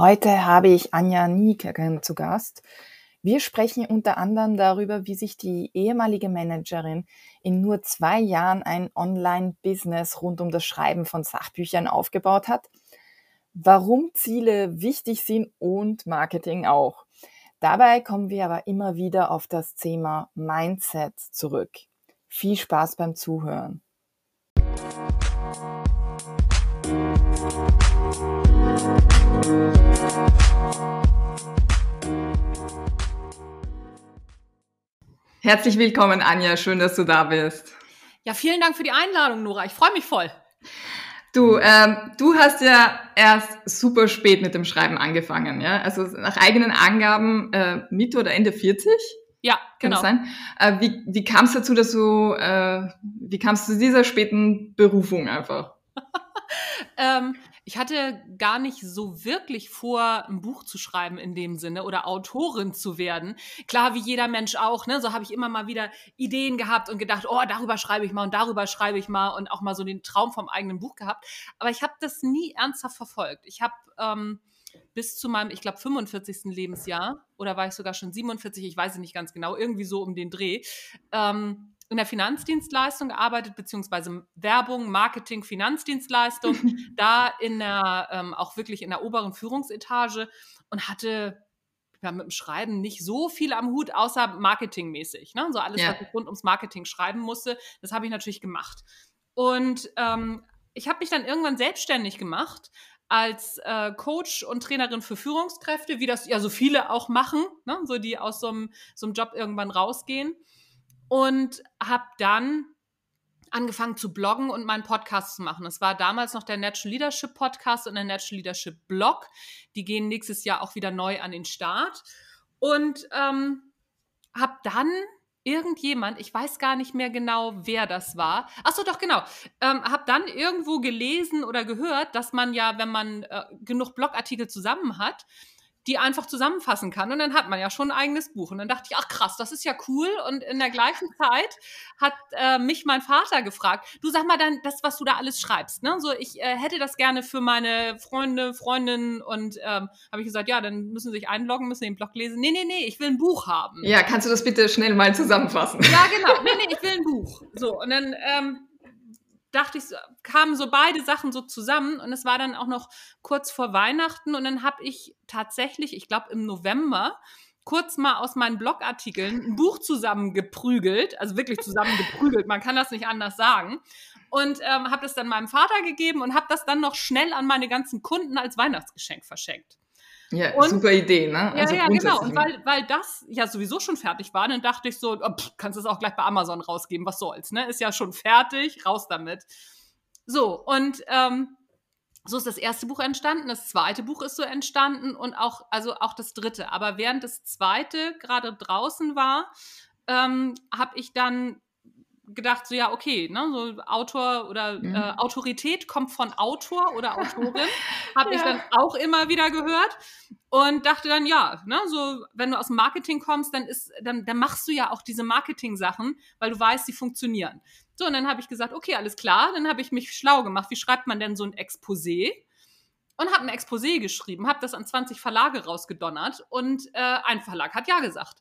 Heute habe ich Anja Niekeren zu Gast. Wir sprechen unter anderem darüber, wie sich die ehemalige Managerin in nur zwei Jahren ein Online-Business rund um das Schreiben von Sachbüchern aufgebaut hat, warum Ziele wichtig sind und Marketing auch. Dabei kommen wir aber immer wieder auf das Thema Mindset zurück. Viel Spaß beim Zuhören. Herzlich willkommen, Anja. Schön, dass du da bist. Ja, vielen Dank für die Einladung, Nora. Ich freue mich voll. Du, ähm, du hast ja erst super spät mit dem Schreiben angefangen, ja? Also nach eigenen Angaben äh, Mitte oder Ende 40? Ja, genau. Kann sein? Äh, wie wie kam es dazu, dass du, äh, wie kamst du zu dieser späten Berufung einfach? ähm, ich hatte gar nicht so wirklich vor, ein Buch zu schreiben in dem Sinne oder Autorin zu werden. Klar, wie jeder Mensch auch, ne? So habe ich immer mal wieder Ideen gehabt und gedacht, oh, darüber schreibe ich mal und darüber schreibe ich mal und auch mal so den Traum vom eigenen Buch gehabt. Aber ich habe das nie ernsthaft verfolgt. Ich habe ähm, bis zu meinem, ich glaube, 45. Lebensjahr oder war ich sogar schon 47, ich weiß es nicht ganz genau, irgendwie so um den Dreh. Ähm, in der Finanzdienstleistung gearbeitet, beziehungsweise Werbung, Marketing, Finanzdienstleistung, da in der, ähm, auch wirklich in der oberen Führungsetage und hatte ja, mit dem Schreiben nicht so viel am Hut, außer marketingmäßig. Ne? So alles, ja. was ich rund ums Marketing schreiben musste, das habe ich natürlich gemacht. Und ähm, ich habe mich dann irgendwann selbstständig gemacht als äh, Coach und Trainerin für Führungskräfte, wie das ja so viele auch machen, ne? so die aus so einem so Job irgendwann rausgehen und habe dann angefangen zu bloggen und meinen Podcast zu machen. Das war damals noch der Natural Leadership Podcast und der Natural Leadership Blog. Die gehen nächstes Jahr auch wieder neu an den Start. Und ähm, habe dann irgendjemand, ich weiß gar nicht mehr genau, wer das war. Ach so, doch genau. Ähm, habe dann irgendwo gelesen oder gehört, dass man ja, wenn man äh, genug Blogartikel zusammen hat, die einfach zusammenfassen kann. Und dann hat man ja schon ein eigenes Buch. Und dann dachte ich, ach krass, das ist ja cool. Und in der gleichen Zeit hat äh, mich mein Vater gefragt, du sag mal dann, das, was du da alles schreibst, ne? So, ich äh, hätte das gerne für meine Freunde, Freundinnen und ähm, habe ich gesagt, ja, dann müssen sie sich einloggen, müssen den Blog lesen. Nee, nee, nee, ich will ein Buch haben. Ja, kannst du das bitte schnell mal zusammenfassen? Ja, genau. Nee, nee, ich will ein Buch. So, und dann ähm, dachte ich, kamen so beide Sachen so zusammen und es war dann auch noch kurz vor Weihnachten und dann habe ich tatsächlich, ich glaube im November, kurz mal aus meinen Blogartikeln ein Buch zusammengeprügelt, also wirklich zusammengeprügelt, man kann das nicht anders sagen. Und ähm, habe das dann meinem Vater gegeben und habe das dann noch schnell an meine ganzen Kunden als Weihnachtsgeschenk verschenkt. Ja, und, super Idee, ne? Also ja, ja, genau. Und weil, weil das ja sowieso schon fertig war, dann dachte ich so, oh, pff, kannst du es auch gleich bei Amazon rausgeben, was soll's, ne? Ist ja schon fertig, raus damit. So, und ähm, so ist das erste Buch entstanden, das zweite Buch ist so entstanden und auch, also auch das dritte. Aber während das zweite gerade draußen war, ähm, habe ich dann gedacht, so ja, okay, ne, so Autor oder mhm. äh, Autorität kommt von Autor oder Autorin, habe ja. ich dann auch immer wieder gehört und dachte dann, ja, ne, so wenn du aus dem Marketing kommst, dann ist, dann, dann machst du ja auch diese Marketing-Sachen, weil du weißt, die funktionieren. So, und dann habe ich gesagt, okay, alles klar, dann habe ich mich schlau gemacht. Wie schreibt man denn so ein Exposé? Und habe ein Exposé geschrieben, habe das an 20 Verlage rausgedonnert und äh, ein Verlag hat ja gesagt.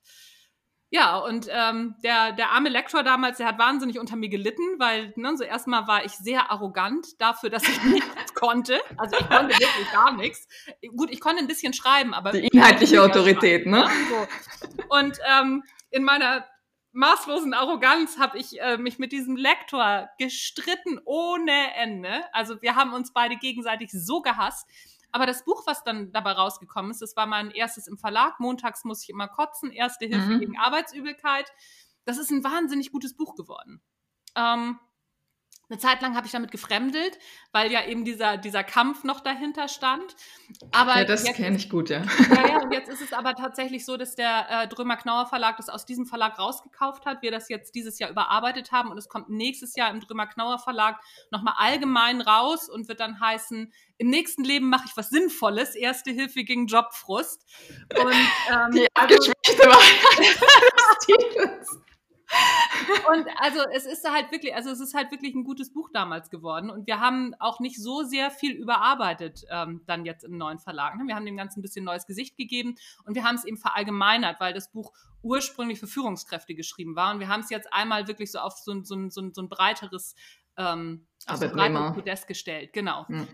Ja, und ähm, der, der arme Lektor damals, der hat wahnsinnig unter mir gelitten, weil ne, so erstmal war ich sehr arrogant dafür, dass ich nichts konnte. Also ich konnte wirklich gar nichts. Gut, ich konnte ein bisschen schreiben, aber. Die inhaltliche Autorität, ne? ne? So. Und ähm, in meiner maßlosen Arroganz habe ich äh, mich mit diesem Lektor gestritten ohne Ende. Also wir haben uns beide gegenseitig so gehasst. Aber das Buch, was dann dabei rausgekommen ist, das war mein erstes im Verlag. Montags muss ich immer kotzen, erste Hilfe mhm. gegen Arbeitsübelkeit. Das ist ein wahnsinnig gutes Buch geworden. Ähm, eine Zeit lang habe ich damit gefremdelt, weil ja eben dieser, dieser Kampf noch dahinter stand. Aber ja, das kenne ich gut, ja. Ja, ja, und jetzt ist es aber tatsächlich so, dass der äh, Drömer-Knauer Verlag das aus diesem Verlag rausgekauft hat, wir das jetzt dieses Jahr überarbeitet haben und es kommt nächstes Jahr im Drömer-Knauer Verlag nochmal allgemein raus und wird dann heißen, im nächsten Leben mache ich was Sinnvolles, Erste Hilfe gegen Jobfrust. Und, ähm, Die abgeschwächte also, Wahrheit und also es ist halt wirklich, also es ist halt wirklich ein gutes Buch damals geworden. Und wir haben auch nicht so sehr viel überarbeitet ähm, dann jetzt im neuen Verlag. Ne? Wir haben dem Ganzen ein bisschen neues Gesicht gegeben und wir haben es eben verallgemeinert, weil das Buch ursprünglich für Führungskräfte geschrieben war. Und wir haben es jetzt einmal wirklich so auf so ein, so ein, so ein, breiteres, ähm, auf so breiteres Podest gestellt. Genau. Hm.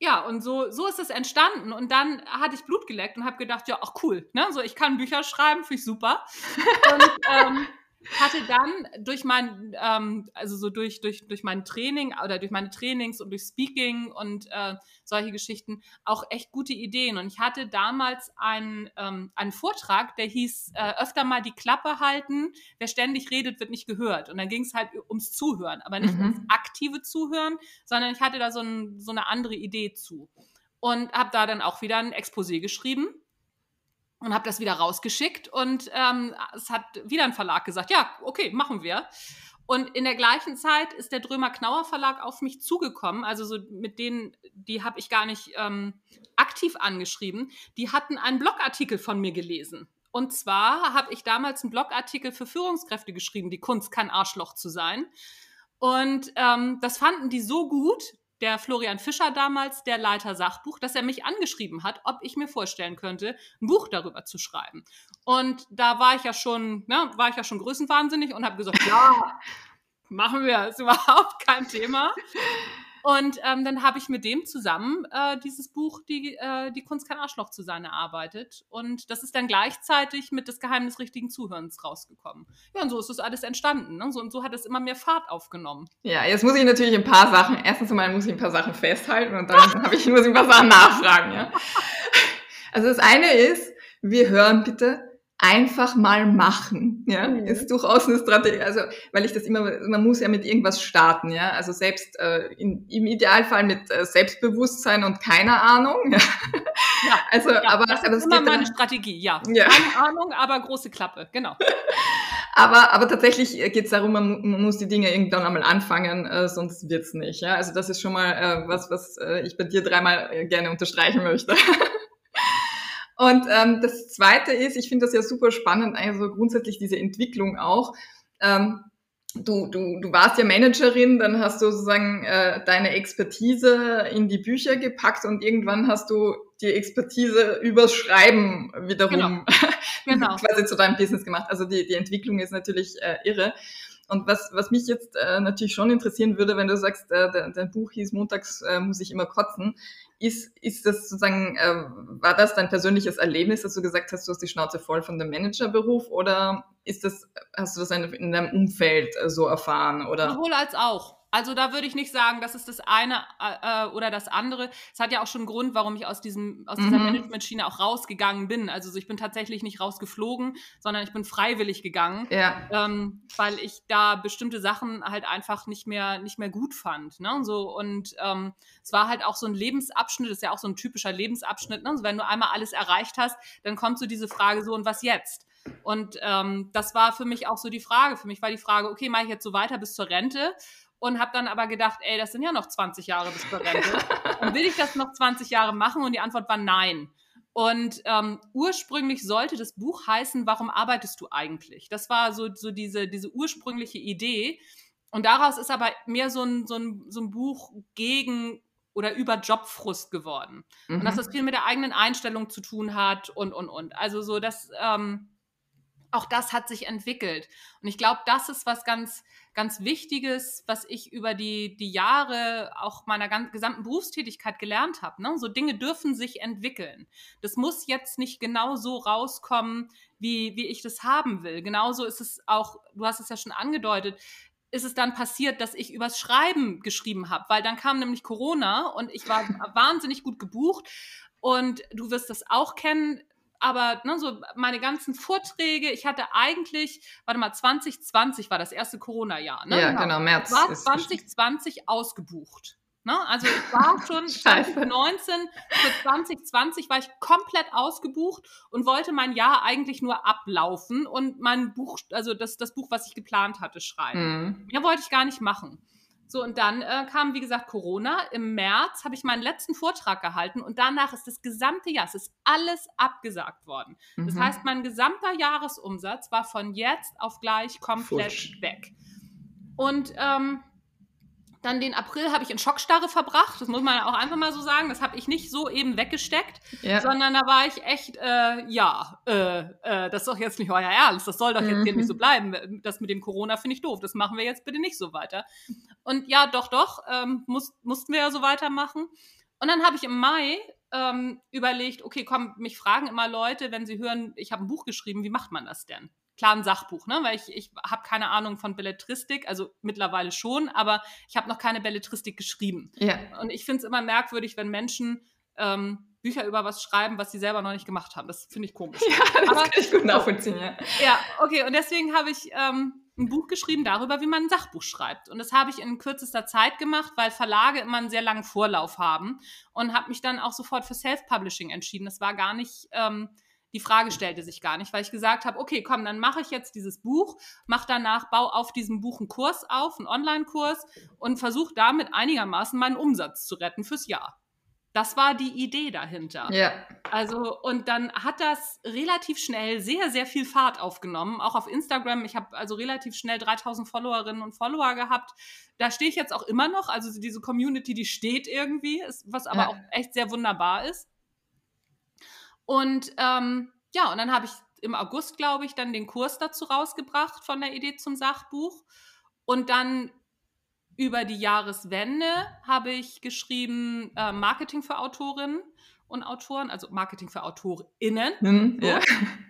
Ja, und so, so ist es entstanden. Und dann hatte ich Blut geleckt und habe gedacht, ja, auch cool. Ne? So, ich kann Bücher schreiben, finde ich super. Und ähm, hatte dann durch mein, ähm, also so durch, durch, durch mein Training oder durch meine Trainings und durch Speaking und äh, solche Geschichten auch echt gute Ideen. Und ich hatte damals einen, ähm, einen Vortrag, der hieß äh, öfter mal die Klappe halten, wer ständig redet, wird nicht gehört. Und dann ging es halt ums Zuhören, aber nicht mhm. ums aktive Zuhören, sondern ich hatte da so, ein, so eine andere Idee zu. Und habe da dann auch wieder ein Exposé geschrieben und habe das wieder rausgeschickt und ähm, es hat wieder ein Verlag gesagt, ja, okay, machen wir. Und in der gleichen Zeit ist der Drömer Knauer Verlag auf mich zugekommen, also so mit denen, die habe ich gar nicht ähm, aktiv angeschrieben, die hatten einen Blogartikel von mir gelesen. Und zwar habe ich damals einen Blogartikel für Führungskräfte geschrieben, die Kunst kein Arschloch zu sein. Und ähm, das fanden die so gut, der Florian Fischer damals, der Leiter Sachbuch, dass er mich angeschrieben hat, ob ich mir vorstellen könnte, ein Buch darüber zu schreiben. Und da war ich ja schon, ne, war ich ja schon größenwahnsinnig und habe gesagt, ja, machen wir, ist überhaupt kein Thema. Und ähm, dann habe ich mit dem zusammen äh, dieses Buch, die, äh, die Kunst kein Arschloch zu sein, erarbeitet. Und das ist dann gleichzeitig mit das Geheimnis richtigen Zuhörens rausgekommen. Ja, und so ist das alles entstanden. Ne? So, und so hat es immer mehr Fahrt aufgenommen. Ja, jetzt muss ich natürlich ein paar Sachen, erstens einmal muss ich ein paar Sachen festhalten und dann habe ich, muss ich ein paar Sachen nachfragen. Ja? Also das eine ist, wir hören bitte einfach mal machen, ja, mhm. ist durchaus eine Strategie, also, weil ich das immer, man muss ja mit irgendwas starten, ja, also selbst äh, in, im Idealfall mit äh, Selbstbewusstsein und keiner Ahnung, ja. ja also, ja, aber, das ist aber immer meine Strategie, ja. ja. Keine Ahnung, aber große Klappe, genau. aber, aber tatsächlich geht es darum, man, man, muss die Dinge irgendwann einmal anfangen, äh, sonst wird's nicht, ja, also das ist schon mal äh, was, was äh, ich bei dir dreimal äh, gerne unterstreichen möchte. Und ähm, das Zweite ist, ich finde das ja super spannend, also grundsätzlich diese Entwicklung auch. Ähm, du, du, du warst ja Managerin, dann hast du sozusagen äh, deine Expertise in die Bücher gepackt und irgendwann hast du die Expertise übers Schreiben wiederum genau. genau. quasi zu deinem Business gemacht. Also die, die Entwicklung ist natürlich äh, irre. Und was, was mich jetzt äh, natürlich schon interessieren würde, wenn du sagst, äh, dein, dein Buch hieß Montags äh, muss ich immer kotzen, ist, ist das sozusagen, äh, war das dein persönliches Erlebnis, dass du gesagt hast, du hast die Schnauze voll von dem Managerberuf oder ist das, hast du das in deinem Umfeld äh, so erfahren? Oder? Sowohl als auch. Also da würde ich nicht sagen, das ist das eine äh, äh, oder das andere. Es hat ja auch schon einen Grund, warum ich aus, diesem, aus dieser mhm. Management-Schiene auch rausgegangen bin. Also so, ich bin tatsächlich nicht rausgeflogen, sondern ich bin freiwillig gegangen, ja. ähm, weil ich da bestimmte Sachen halt einfach nicht mehr, nicht mehr gut fand. Ne? So, und ähm, es war halt auch so ein Lebensabschnitt, das ist ja auch so ein typischer Lebensabschnitt. Ne? Also wenn du einmal alles erreicht hast, dann kommt so diese Frage so, und was jetzt? Und ähm, das war für mich auch so die Frage. Für mich war die Frage, okay, mache ich jetzt so weiter bis zur Rente? Und habe dann aber gedacht, ey, das sind ja noch 20 Jahre bis zur Rente. und will ich das noch 20 Jahre machen? Und die Antwort war nein. Und ähm, ursprünglich sollte das Buch heißen, warum arbeitest du eigentlich? Das war so, so diese, diese ursprüngliche Idee. Und daraus ist aber mehr so ein, so ein, so ein Buch gegen oder über Jobfrust geworden. Mhm. Und dass das viel mit der eigenen Einstellung zu tun hat und, und, und. Also so, dass ähm, auch das hat sich entwickelt. Und ich glaube, das ist was ganz, ganz Wichtiges, was ich über die, die Jahre auch meiner ganz, gesamten Berufstätigkeit gelernt habe. Ne? So Dinge dürfen sich entwickeln. Das muss jetzt nicht genau so rauskommen, wie, wie ich das haben will. Genauso ist es auch, du hast es ja schon angedeutet, ist es dann passiert, dass ich übers Schreiben geschrieben habe, weil dann kam nämlich Corona und ich war wahnsinnig gut gebucht. Und du wirst das auch kennen, aber ne, so meine ganzen Vorträge, ich hatte eigentlich, warte mal, 2020 war das erste Corona-Jahr. Ne? Ja, genau, genau März. War 2020 ausgebucht. Ne? Also ich war schon 2019 für 2020 war ich komplett ausgebucht und wollte mein Jahr eigentlich nur ablaufen und mein Buch, also das, das Buch, was ich geplant hatte, schreiben. Mhm. Mehr wollte ich gar nicht machen. So, und dann äh, kam, wie gesagt, Corona. Im März habe ich meinen letzten Vortrag gehalten und danach ist das gesamte Jahr, es ist alles abgesagt worden. Mhm. Das heißt, mein gesamter Jahresumsatz war von jetzt auf gleich komplett Futsch. weg. Und ähm, dann den April habe ich in Schockstarre verbracht. Das muss man auch einfach mal so sagen. Das habe ich nicht so eben weggesteckt, ja. sondern da war ich echt, äh, ja, äh, äh, das ist doch jetzt nicht euer Ernst. Das soll doch jetzt mhm. hier nicht so bleiben. Das mit dem Corona finde ich doof. Das machen wir jetzt bitte nicht so weiter. Und ja, doch, doch, ähm, muss, mussten wir ja so weitermachen. Und dann habe ich im Mai ähm, überlegt, okay, komm, mich fragen immer Leute, wenn sie hören, ich habe ein Buch geschrieben, wie macht man das denn? Klar ein Sachbuch, ne? weil ich, ich habe keine Ahnung von Belletristik, also mittlerweile schon, aber ich habe noch keine Belletristik geschrieben. Ja. Und ich finde es immer merkwürdig, wenn Menschen ähm, Bücher über was schreiben, was sie selber noch nicht gemacht haben. Das finde ich komisch. Ja, das aber, kann ich gut nachvollziehen, ja. Ja, okay, und deswegen habe ich ähm, ein Buch geschrieben darüber, wie man ein Sachbuch schreibt. Und das habe ich in kürzester Zeit gemacht, weil Verlage immer einen sehr langen Vorlauf haben und habe mich dann auch sofort für Self-Publishing entschieden. Das war gar nicht... Ähm, die Frage stellte sich gar nicht, weil ich gesagt habe, okay, komm, dann mache ich jetzt dieses Buch, mache danach, baue auf diesem Buch einen Kurs auf, einen Online-Kurs und versuche damit einigermaßen meinen Umsatz zu retten fürs Jahr. Das war die Idee dahinter. Ja. Also, und dann hat das relativ schnell sehr, sehr viel Fahrt aufgenommen. Auch auf Instagram. Ich habe also relativ schnell 3000 Followerinnen und Follower gehabt. Da stehe ich jetzt auch immer noch. Also, diese Community, die steht irgendwie, was aber ja. auch echt sehr wunderbar ist. Und ähm, ja, und dann habe ich im August, glaube ich, dann den Kurs dazu rausgebracht von der Idee zum Sachbuch. Und dann über die Jahreswende habe ich geschrieben äh, Marketing für Autorinnen und Autoren, also Marketing für AutorInnen. Mhm, so. ja.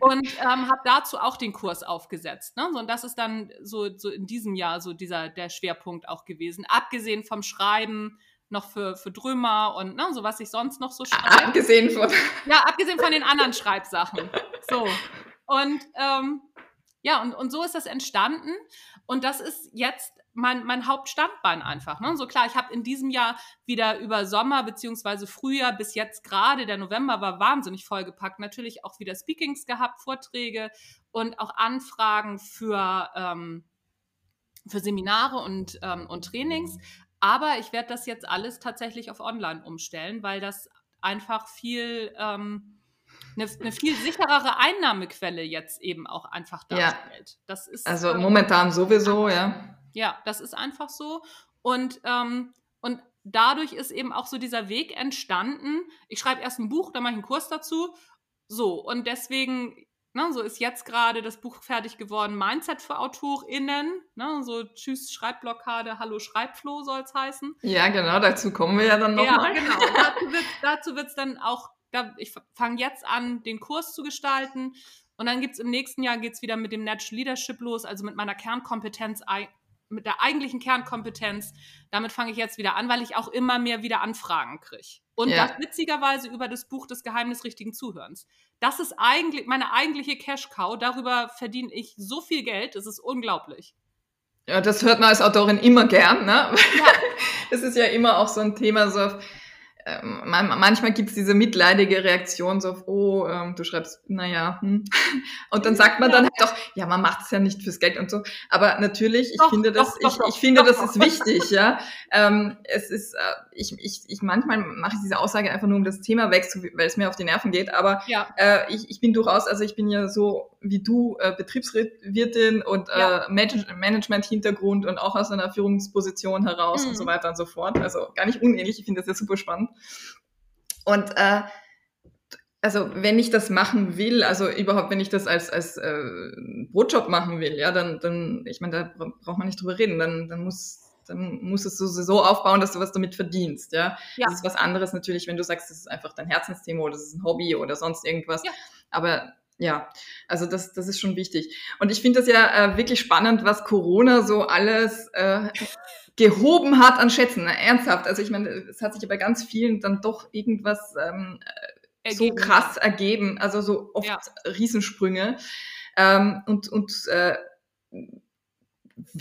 Und ähm, habe dazu auch den Kurs aufgesetzt. Ne? So, und das ist dann so, so in diesem Jahr so dieser der Schwerpunkt auch gewesen. Abgesehen vom Schreiben noch für, für Drömer und ne, so was ich sonst noch so schreibe. Abgesehen von. Ja, abgesehen von den anderen Schreibsachen. So. Und ähm, ja, und, und so ist das entstanden. Und das ist jetzt mein, mein Hauptstandbein einfach. Ne? So klar, ich habe in diesem Jahr wieder über Sommer beziehungsweise Frühjahr bis jetzt gerade, der November war wahnsinnig vollgepackt, natürlich auch wieder Speakings gehabt, Vorträge und auch Anfragen für, ähm, für Seminare und, ähm, und Trainings. Aber ich werde das jetzt alles tatsächlich auf Online umstellen, weil das einfach viel, ähm, eine, eine, viel sicherere Einnahmequelle jetzt eben auch einfach darstellt. Ja. Das ist, also ähm, momentan sowieso, ja. Ja, das ist einfach so. Und, ähm, und dadurch ist eben auch so dieser Weg entstanden. Ich schreibe erst ein Buch, dann mache ich einen Kurs dazu. So, und deswegen Ne, so ist jetzt gerade das Buch fertig geworden, Mindset für AutorInnen. Ne, so Tschüss Schreibblockade, Hallo Schreibfloh soll es heißen. Ja, genau, dazu kommen wir ja dann nochmal. Ja, genau. dazu wird es dann auch, da, ich fange jetzt an, den Kurs zu gestalten. Und dann gibt es im nächsten Jahr geht's wieder mit dem Natural Leadership los, also mit meiner Kernkompetenz mit der eigentlichen Kernkompetenz, damit fange ich jetzt wieder an, weil ich auch immer mehr wieder Anfragen kriege. Und ja. das witzigerweise über das Buch des Geheimnis richtigen Zuhörens. Das ist eigentlich meine eigentliche Cash-Cow. Darüber verdiene ich so viel Geld, das ist unglaublich. Ja, das hört man als Autorin immer gern, ne? Ja. Das ist ja immer auch so ein Thema, so auf, ähm, manchmal gibt es diese mitleidige Reaktion so auf, oh, ähm, du schreibst, naja, hm. und dann sagt man dann halt doch, ja, man macht es ja nicht fürs Geld und so. Aber natürlich, ich doch, finde das, doch, doch, ich, ich finde, das ist wichtig, ja. Ähm, es ist, äh, ich, ich, ich manchmal mache ich diese Aussage einfach nur, um das Thema wegzu, weil es mir auf die Nerven geht. Aber ja. äh, ich, ich bin durchaus, also ich bin ja so wie du äh, Betriebswirtin und äh, ja. Management-Hintergrund und auch aus einer Führungsposition heraus mhm. und so weiter und so fort. Also gar nicht unähnlich. Ich finde das ja super spannend. Und äh, also wenn ich das machen will, also überhaupt wenn ich das als als äh, Brotjob machen will, ja, dann dann ich meine, da braucht man nicht drüber reden, dann dann muss dann musst du es so aufbauen, dass du was damit verdienst, ja? ja. Das ist was anderes natürlich, wenn du sagst, das ist einfach dein Herzensthema oder das ist ein Hobby oder sonst irgendwas. Ja. Aber ja, also das, das ist schon wichtig. Und ich finde das ja äh, wirklich spannend, was Corona so alles äh, gehoben hat an Schätzen. Ne? Ernsthaft. Also ich meine, es hat sich ja bei ganz vielen dann doch irgendwas ähm, so krass ergeben. Also so oft ja. Riesensprünge. Ähm, und und äh,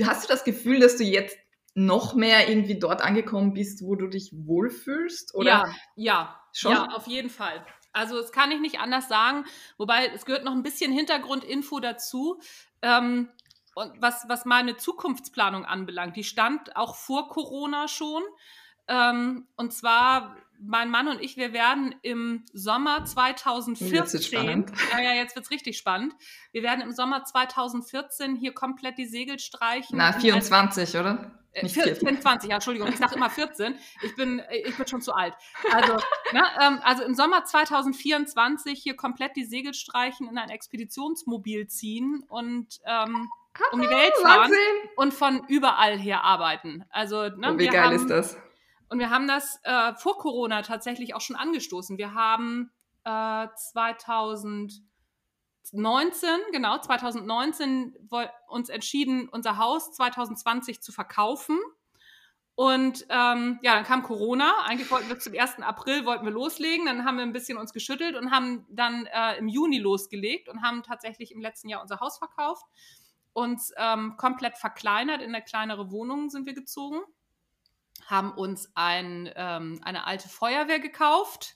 hast du das Gefühl, dass du jetzt noch mehr irgendwie dort angekommen bist, wo du dich wohlfühlst? Oder? Ja, ja, schon? ja, auf jeden Fall. Also das kann ich nicht anders sagen. Wobei es gehört noch ein bisschen Hintergrundinfo dazu. Ähm, und was, was meine Zukunftsplanung anbelangt, die stand auch vor Corona schon. Ähm, und zwar mein Mann und ich, wir werden im Sommer 2014, ja, ja, jetzt wird's richtig spannend. Wir werden im Sommer 2014 hier komplett die Segel streichen. Na, 24, oder? Äh, Nicht 24, ja, Entschuldigung, ich sage immer 14. Ich bin, ich bin schon zu alt. Also, ne, ähm, also im Sommer 2024 hier komplett die Segel streichen, in ein Expeditionsmobil ziehen und ähm, um die Welt fahren Wahnsinn. und von überall her arbeiten. Also, ne, oh, wie geil haben, ist das? Und wir haben das äh, vor Corona tatsächlich auch schon angestoßen. Wir haben äh, 2019, genau, 2019 uns entschieden, unser Haus 2020 zu verkaufen. Und ähm, ja, dann kam Corona. Eigentlich wollten wir zum 1. April wollten wir loslegen. Dann haben wir ein bisschen uns geschüttelt und haben dann äh, im Juni losgelegt und haben tatsächlich im letzten Jahr unser Haus verkauft. Uns ähm, komplett verkleinert. In eine kleinere Wohnung sind wir gezogen haben uns ein, ähm, eine alte Feuerwehr gekauft.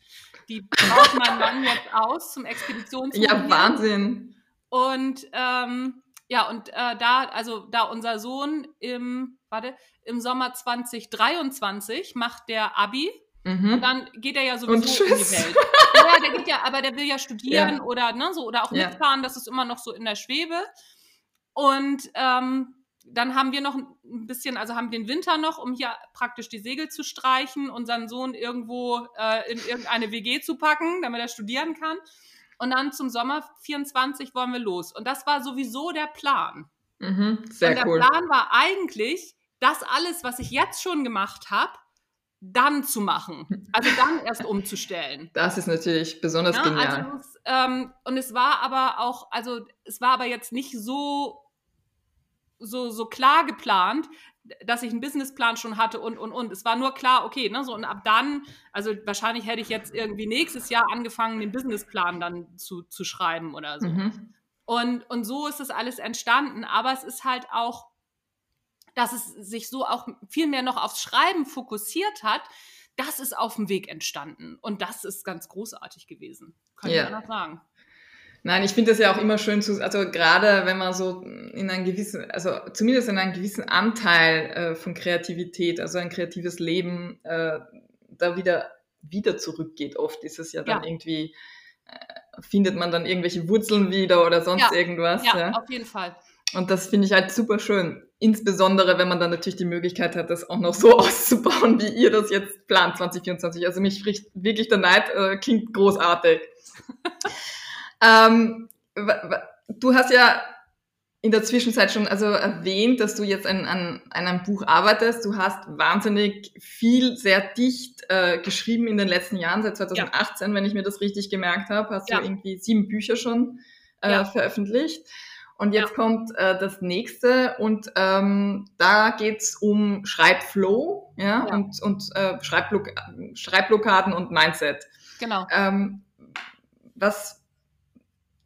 Die baut mein Mann jetzt aus zum Expeditionsmobil. Ja, Wahnsinn. Und ähm, ja, und äh, da, also da unser Sohn im, warte, im Sommer 2023 macht der Abi. Mhm. Und dann geht er ja sowieso in die Welt. ja, der geht ja, aber der will ja studieren ja. oder ne, so oder auch ja. mitfahren, das ist immer noch so in der Schwebe. Und ähm, dann haben wir noch ein bisschen, also haben den Winter noch, um hier praktisch die Segel zu streichen, unseren Sohn irgendwo äh, in irgendeine WG zu packen, damit er studieren kann. Und dann zum Sommer 24 wollen wir los. Und das war sowieso der Plan. Mhm, sehr Und der cool. Plan war eigentlich, das alles, was ich jetzt schon gemacht habe, dann zu machen. Also dann erst umzustellen. Das ist natürlich besonders ja, genial. Also es, ähm, und es war aber auch, also es war aber jetzt nicht so so, so klar geplant, dass ich einen Businessplan schon hatte und, und, und. Es war nur klar, okay, ne, so und ab dann, also wahrscheinlich hätte ich jetzt irgendwie nächstes Jahr angefangen, den Businessplan dann zu, zu schreiben oder so. Mhm. Und, und so ist das alles entstanden, aber es ist halt auch, dass es sich so auch viel mehr noch aufs Schreiben fokussiert hat, das ist auf dem Weg entstanden. Und das ist ganz großartig gewesen. Kann ja. ich anders sagen. Nein, ich finde das ja auch immer schön zu, also gerade wenn man so in einen gewissen, also zumindest in einen gewissen Anteil äh, von Kreativität, also ein kreatives Leben, äh, da wieder, wieder zurückgeht. Oft ist es ja dann ja. irgendwie, äh, findet man dann irgendwelche Wurzeln wieder oder sonst ja. irgendwas. Ja, ja, auf jeden Fall. Und das finde ich halt super schön. Insbesondere, wenn man dann natürlich die Möglichkeit hat, das auch noch so auszubauen, wie ihr das jetzt plant 2024. Also mich spricht wirklich der Neid, äh, klingt großartig. Ähm, du hast ja in der Zwischenzeit schon also erwähnt, dass du jetzt an, an, an einem Buch arbeitest. Du hast wahnsinnig viel, sehr dicht äh, geschrieben in den letzten Jahren, seit 2018, ja. wenn ich mir das richtig gemerkt habe. Hast ja. du irgendwie sieben Bücher schon äh, ja. veröffentlicht. Und jetzt kommt äh, das nächste und ähm, da geht's um Schreibflow ja, und, und äh, Schreibblock Schreibblockaden und Mindset. Genau. Ähm, was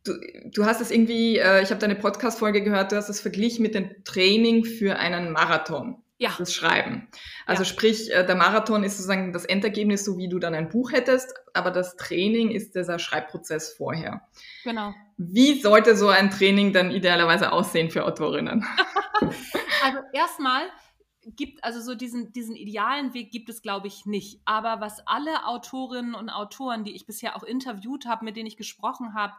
Du, du hast es irgendwie, äh, ich habe deine Podcast-Folge gehört, du hast es verglichen mit dem Training für einen Marathon. Ja. Das Schreiben. Also ja. sprich, äh, der Marathon ist sozusagen das Endergebnis, so wie du dann ein Buch hättest, aber das Training ist dieser Schreibprozess vorher. Genau. Wie sollte so ein Training dann idealerweise aussehen für Autorinnen? also erstmal gibt, also so diesen, diesen idealen Weg gibt es, glaube ich, nicht. Aber was alle Autorinnen und Autoren, die ich bisher auch interviewt habe, mit denen ich gesprochen habe,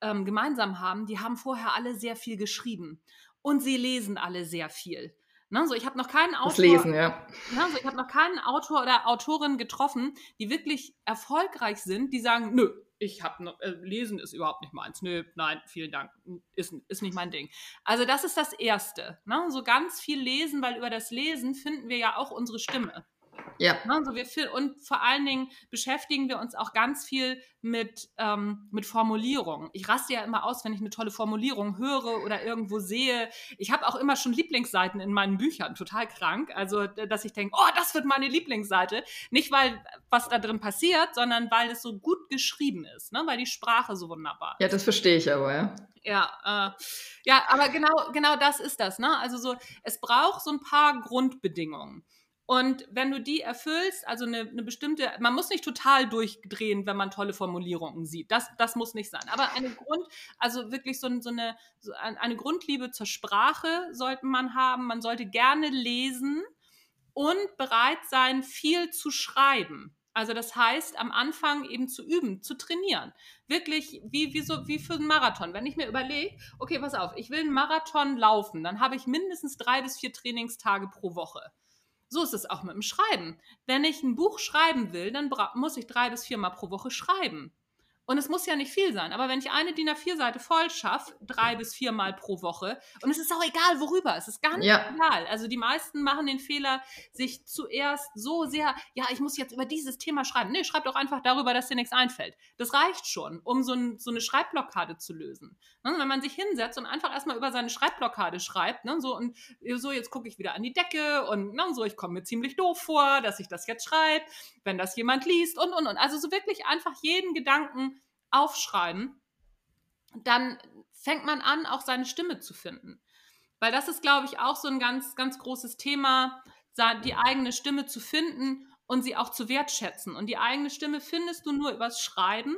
ähm, gemeinsam haben, die haben vorher alle sehr viel geschrieben und sie lesen alle sehr viel. Ne, so, ich habe noch keinen Autor, das Lesen, ja. Ne, so, ich habe noch keinen Autor oder Autorin getroffen, die wirklich erfolgreich sind, die sagen, nö, ich habe noch, äh, Lesen ist überhaupt nicht meins. Nö, nein, vielen Dank, ist, ist nicht mein Ding. Also das ist das Erste. Ne? So ganz viel lesen, weil über das Lesen finden wir ja auch unsere Stimme. Ja. Also wir und vor allen Dingen beschäftigen wir uns auch ganz viel mit, ähm, mit Formulierungen. Ich raste ja immer aus, wenn ich eine tolle Formulierung höre oder irgendwo sehe. Ich habe auch immer schon Lieblingsseiten in meinen Büchern, total krank. Also, dass ich denke, oh, das wird meine Lieblingsseite. Nicht, weil was da drin passiert, sondern weil es so gut geschrieben ist, ne? weil die Sprache so wunderbar ist. Ja, das verstehe ich aber, ja. Ja, äh, ja, aber genau, genau das ist das. Ne? Also so, es braucht so ein paar Grundbedingungen. Und wenn du die erfüllst, also eine, eine bestimmte, man muss nicht total durchdrehen, wenn man tolle Formulierungen sieht. Das, das muss nicht sein. Aber eine Grund, also wirklich so, so, eine, so eine Grundliebe zur Sprache sollte man haben. Man sollte gerne lesen und bereit sein, viel zu schreiben. Also das heißt, am Anfang eben zu üben, zu trainieren. Wirklich wie, wie, so, wie für einen Marathon. Wenn ich mir überlege, okay, pass auf, ich will einen Marathon laufen, dann habe ich mindestens drei bis vier Trainingstage pro Woche. So ist es auch mit dem Schreiben. Wenn ich ein Buch schreiben will, dann muss ich drei bis viermal pro Woche schreiben. Und es muss ja nicht viel sein, aber wenn ich eine DIN A4-Seite voll schaffe, drei bis viermal pro Woche, und es ist auch egal, worüber, es ist gar nicht ja. egal. Also die meisten machen den Fehler, sich zuerst so sehr, ja, ich muss jetzt über dieses Thema schreiben. Nee, schreib doch einfach darüber, dass dir nichts einfällt. Das reicht schon, um so, ein, so eine Schreibblockade zu lösen. Ne? Wenn man sich hinsetzt und einfach erstmal über seine Schreibblockade schreibt, ne? so und so, jetzt gucke ich wieder an die Decke und ne? so, ich komme mir ziemlich doof vor, dass ich das jetzt schreibe, wenn das jemand liest und und und. Also so wirklich einfach jeden Gedanken aufschreiben, dann fängt man an, auch seine Stimme zu finden. Weil das ist, glaube ich, auch so ein ganz, ganz großes Thema, die eigene Stimme zu finden und sie auch zu wertschätzen. Und die eigene Stimme findest du nur übers Schreiben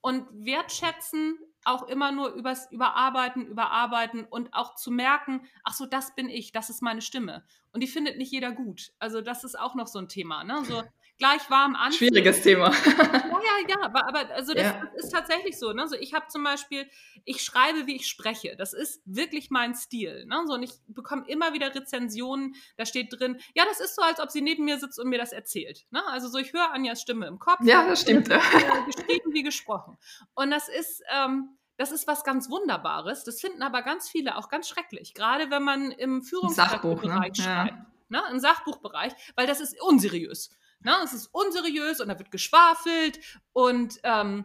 und wertschätzen auch immer nur übers Überarbeiten, Überarbeiten und auch zu merken, ach so, das bin ich, das ist meine Stimme. Und die findet nicht jeder gut. Also das ist auch noch so ein Thema. Ne? So, gleich warm an. Schwieriges Thema. ja, ja, ja, aber, aber also das ja. ist tatsächlich so. Ne? So, ich habe zum Beispiel, ich schreibe, wie ich spreche. Das ist wirklich mein Stil. Ne? So, und ich bekomme immer wieder Rezensionen, da steht drin, ja, das ist so, als ob sie neben mir sitzt und mir das erzählt. Ne? Also so, ich höre Anjas Stimme im Kopf. Ja, das stimmt. Äh, geschrieben wie gesprochen. Und das ist, ähm, das ist was ganz Wunderbares. Das finden aber ganz viele auch ganz schrecklich. Gerade wenn man im Führungskräftebereich ne? schreibt. Ja. Ne, im Sachbuchbereich, weil das ist unseriös. Ne? Es ist unseriös und da wird geschwafelt und ähm,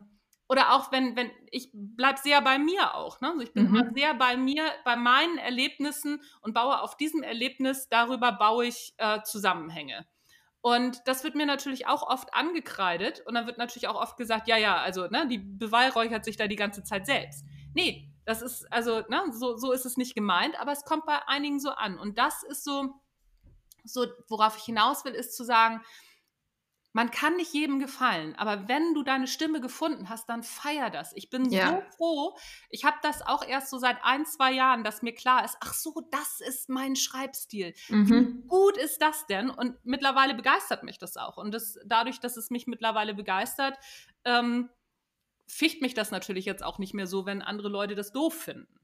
oder auch wenn, wenn, ich bleibe sehr bei mir auch. Ne? Also ich bin mhm. immer sehr bei mir, bei meinen Erlebnissen und baue auf diesem Erlebnis, darüber baue ich äh, Zusammenhänge. Und das wird mir natürlich auch oft angekreidet und dann wird natürlich auch oft gesagt, ja, ja, also ne, die beweihräuchert sich da die ganze Zeit selbst. Nee, das ist, also, ne, so, so ist es nicht gemeint, aber es kommt bei einigen so an. Und das ist so, so, worauf ich hinaus will, ist zu sagen, man kann nicht jedem gefallen, aber wenn du deine Stimme gefunden hast, dann feier das. Ich bin ja. so froh. Ich habe das auch erst so seit ein, zwei Jahren, dass mir klar ist, ach so, das ist mein Schreibstil. Mhm. Wie gut ist das denn? Und mittlerweile begeistert mich das auch. Und das, dadurch, dass es mich mittlerweile begeistert, ähm, ficht mich das natürlich jetzt auch nicht mehr so, wenn andere Leute das doof finden.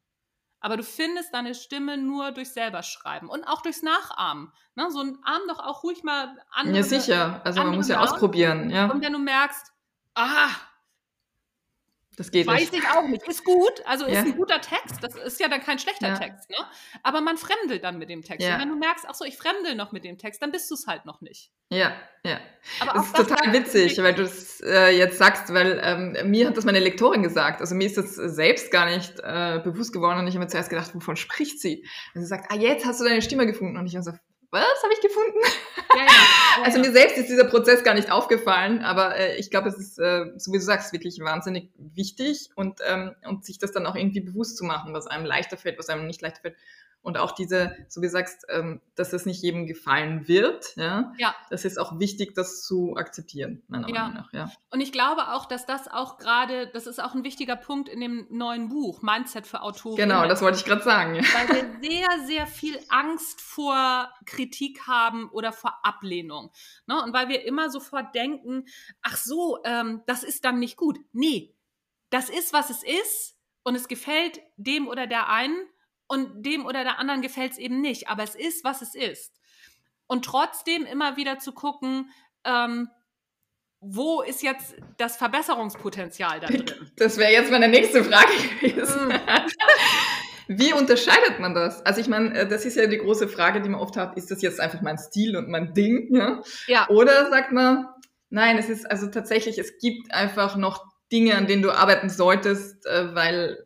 Aber du findest deine Stimme nur durch selber schreiben und auch durchs Nachahmen. Ne? So ein Arm doch auch ruhig mal andere. Ja, sicher. Also man muss ja ausprobieren. Ja. Und wenn du merkst, ah, das geht Weiß nicht. ich auch nicht. Ist gut, also ist ja. ein guter Text. Das ist ja dann kein schlechter ja. Text, ne? Aber man fremdelt dann mit dem Text. Ja. Und wenn du merkst, ach so, ich fremdel noch mit dem Text, dann bist du es halt noch nicht. Ja, ja. Aber das ist das total witzig, weil du es äh, jetzt sagst, weil ähm, mir hat das meine Lektorin gesagt. Also mir ist das selbst gar nicht äh, bewusst geworden und ich habe mir zuerst gedacht, wovon spricht sie? Und sie sagt, ah, jetzt hast du deine Stimme gefunden. Und ich war so, was habe ich gefunden? Ja, ja, also mir selbst ist dieser Prozess gar nicht aufgefallen, aber äh, ich glaube, es ist, äh, so wie du sagst, wirklich wahnsinnig wichtig und, ähm, und sich das dann auch irgendwie bewusst zu machen, was einem leichter fällt, was einem nicht leichter fällt. Und auch diese, so wie du sagst, ähm, dass es nicht jedem gefallen wird. Ja? ja. Das ist auch wichtig, das zu akzeptieren, meiner ja. Meinung nach. Ja. Und ich glaube auch, dass das auch gerade, das ist auch ein wichtiger Punkt in dem neuen Buch, Mindset für Autoren. Genau, das wollte ich gerade sagen. Weil wir sehr, sehr viel Angst vor Kritik haben oder vor Ablehnung. Ne? Und weil wir immer sofort denken, ach so, ähm, das ist dann nicht gut. Nee, das ist, was es ist und es gefällt dem oder der einen und dem oder der anderen gefällt es eben nicht. Aber es ist, was es ist. Und trotzdem immer wieder zu gucken, ähm, wo ist jetzt das Verbesserungspotenzial da drin? Das wäre jetzt meine nächste Frage gewesen. Mhm. Wie unterscheidet man das? Also ich meine, äh, das ist ja die große Frage, die man oft hat, ist das jetzt einfach mein Stil und mein Ding? Ja? ja. Oder sagt man, nein, es ist also tatsächlich, es gibt einfach noch Dinge, an denen du arbeiten solltest, äh, weil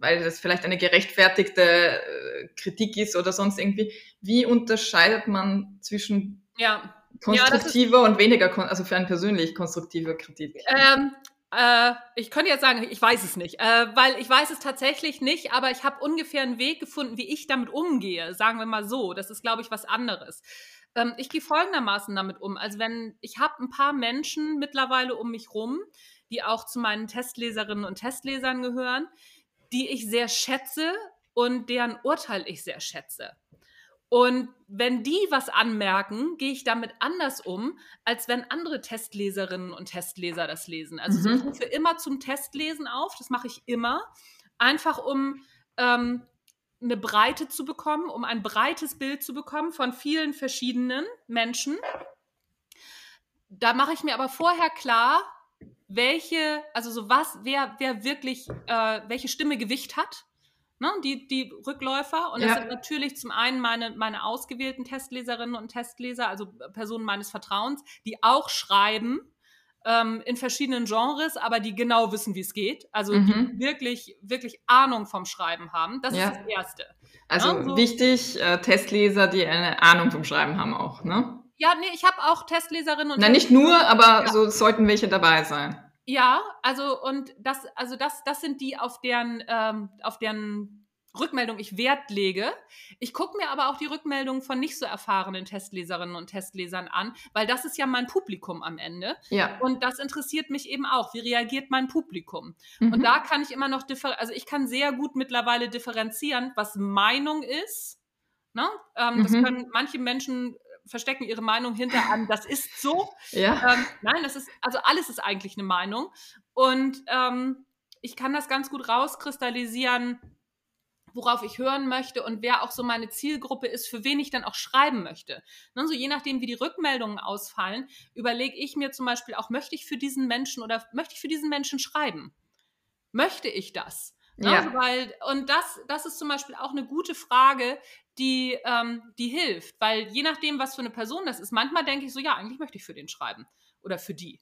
weil das vielleicht eine gerechtfertigte äh, Kritik ist oder sonst irgendwie. Wie unterscheidet man zwischen ja. konstruktiver ja, und weniger, also für einen persönlich konstruktive Kritik? Ähm, äh, ich könnte jetzt sagen, ich weiß es nicht, äh, weil ich weiß es tatsächlich nicht, aber ich habe ungefähr einen Weg gefunden, wie ich damit umgehe, sagen wir mal so. Das ist, glaube ich, was anderes. Ähm, ich gehe folgendermaßen damit um. Also wenn ich habe ein paar Menschen mittlerweile um mich rum, die auch zu meinen Testleserinnen und Testlesern gehören, die ich sehr schätze und deren Urteil ich sehr schätze. Und wenn die was anmerken, gehe ich damit anders um, als wenn andere Testleserinnen und Testleser das lesen. Also mhm. ich rufe immer zum Testlesen auf, das mache ich immer, einfach um ähm, eine Breite zu bekommen, um ein breites Bild zu bekommen von vielen verschiedenen Menschen. Da mache ich mir aber vorher klar, welche, also so was, wer, wer wirklich, äh, welche Stimme Gewicht hat ne, die, die Rückläufer. Und das sind natürlich zum einen meine, meine ausgewählten Testleserinnen und Testleser, also Personen meines Vertrauens, die auch schreiben ähm, in verschiedenen Genres, aber die genau wissen, wie es geht. Also mhm. die wirklich, wirklich Ahnung vom Schreiben haben. Das ja. ist das Erste. Also ja, so. wichtig, äh, Testleser, die eine Ahnung vom Schreiben haben auch, ne? Ja, nee, ich habe auch Testleserinnen und Na, nicht nur, aber ja. so sollten welche dabei sein. Ja, also und das, also das, das sind die, auf deren, ähm, auf deren Rückmeldung ich Wert lege. Ich gucke mir aber auch die Rückmeldungen von nicht so erfahrenen Testleserinnen und Testlesern an, weil das ist ja mein Publikum am Ende. Ja. Und das interessiert mich eben auch. Wie reagiert mein Publikum? Mhm. Und da kann ich immer noch differ also ich kann sehr gut mittlerweile differenzieren, was Meinung ist. Ne? Ähm, mhm. Das können manche Menschen verstecken ihre Meinung hinter an, das ist so. Ja. Ähm, nein, das ist, also alles ist eigentlich eine Meinung. Und ähm, ich kann das ganz gut rauskristallisieren, worauf ich hören möchte und wer auch so meine Zielgruppe ist, für wen ich dann auch schreiben möchte. Ne, so je nachdem, wie die Rückmeldungen ausfallen, überlege ich mir zum Beispiel auch, möchte ich für diesen Menschen oder möchte ich für diesen Menschen schreiben? Möchte ich das? Ne, ja. weil, und das, das ist zum Beispiel auch eine gute Frage, die, ähm, die hilft, weil je nachdem, was für eine Person das ist, manchmal denke ich so, ja, eigentlich möchte ich für den schreiben oder für die.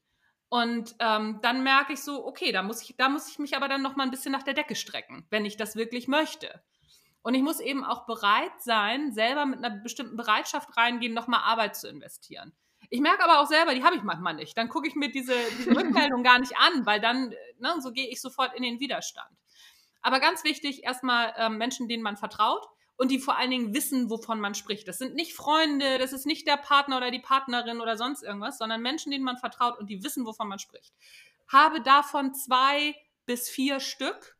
Und ähm, dann merke ich so, okay, da muss ich, da muss ich mich aber dann noch mal ein bisschen nach der Decke strecken, wenn ich das wirklich möchte. Und ich muss eben auch bereit sein, selber mit einer bestimmten Bereitschaft reingehen, noch mal Arbeit zu investieren. Ich merke aber auch selber, die habe ich manchmal nicht. Dann gucke ich mir diese, diese Rückmeldung gar nicht an, weil dann, ne, so gehe ich sofort in den Widerstand. Aber ganz wichtig, erstmal ähm, Menschen, denen man vertraut und die vor allen Dingen wissen, wovon man spricht. Das sind nicht Freunde, das ist nicht der Partner oder die Partnerin oder sonst irgendwas, sondern Menschen, denen man vertraut und die wissen, wovon man spricht. Habe davon zwei bis vier Stück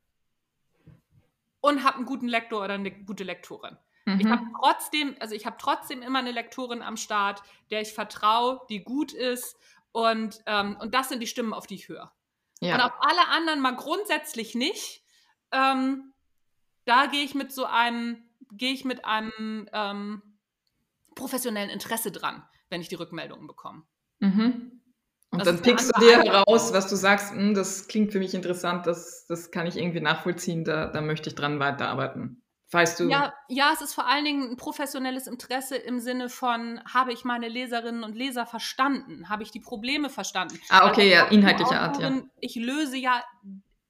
und habe einen guten Lektor oder eine gute Lektorin. Mhm. Ich habe trotzdem, also ich habe trotzdem immer eine Lektorin am Start, der ich vertraue, die gut ist und, ähm, und das sind die Stimmen, auf die ich höre. Ja. Und auf alle anderen mal grundsätzlich nicht. Ähm, da gehe ich mit so einem gehe ich mit einem ähm, professionellen Interesse dran, wenn ich die Rückmeldungen bekomme. Mhm. Und das dann pickst du dir heraus, was du sagst, hm, das klingt für mich interessant, das, das kann ich irgendwie nachvollziehen, da, da möchte ich dran weiterarbeiten. Weißt du? Ja, ja, es ist vor allen Dingen ein professionelles Interesse im Sinne von, habe ich meine Leserinnen und Leser verstanden? Habe ich die Probleme verstanden? Ah, okay, ja, inhaltliche Art, ja. Ich löse ja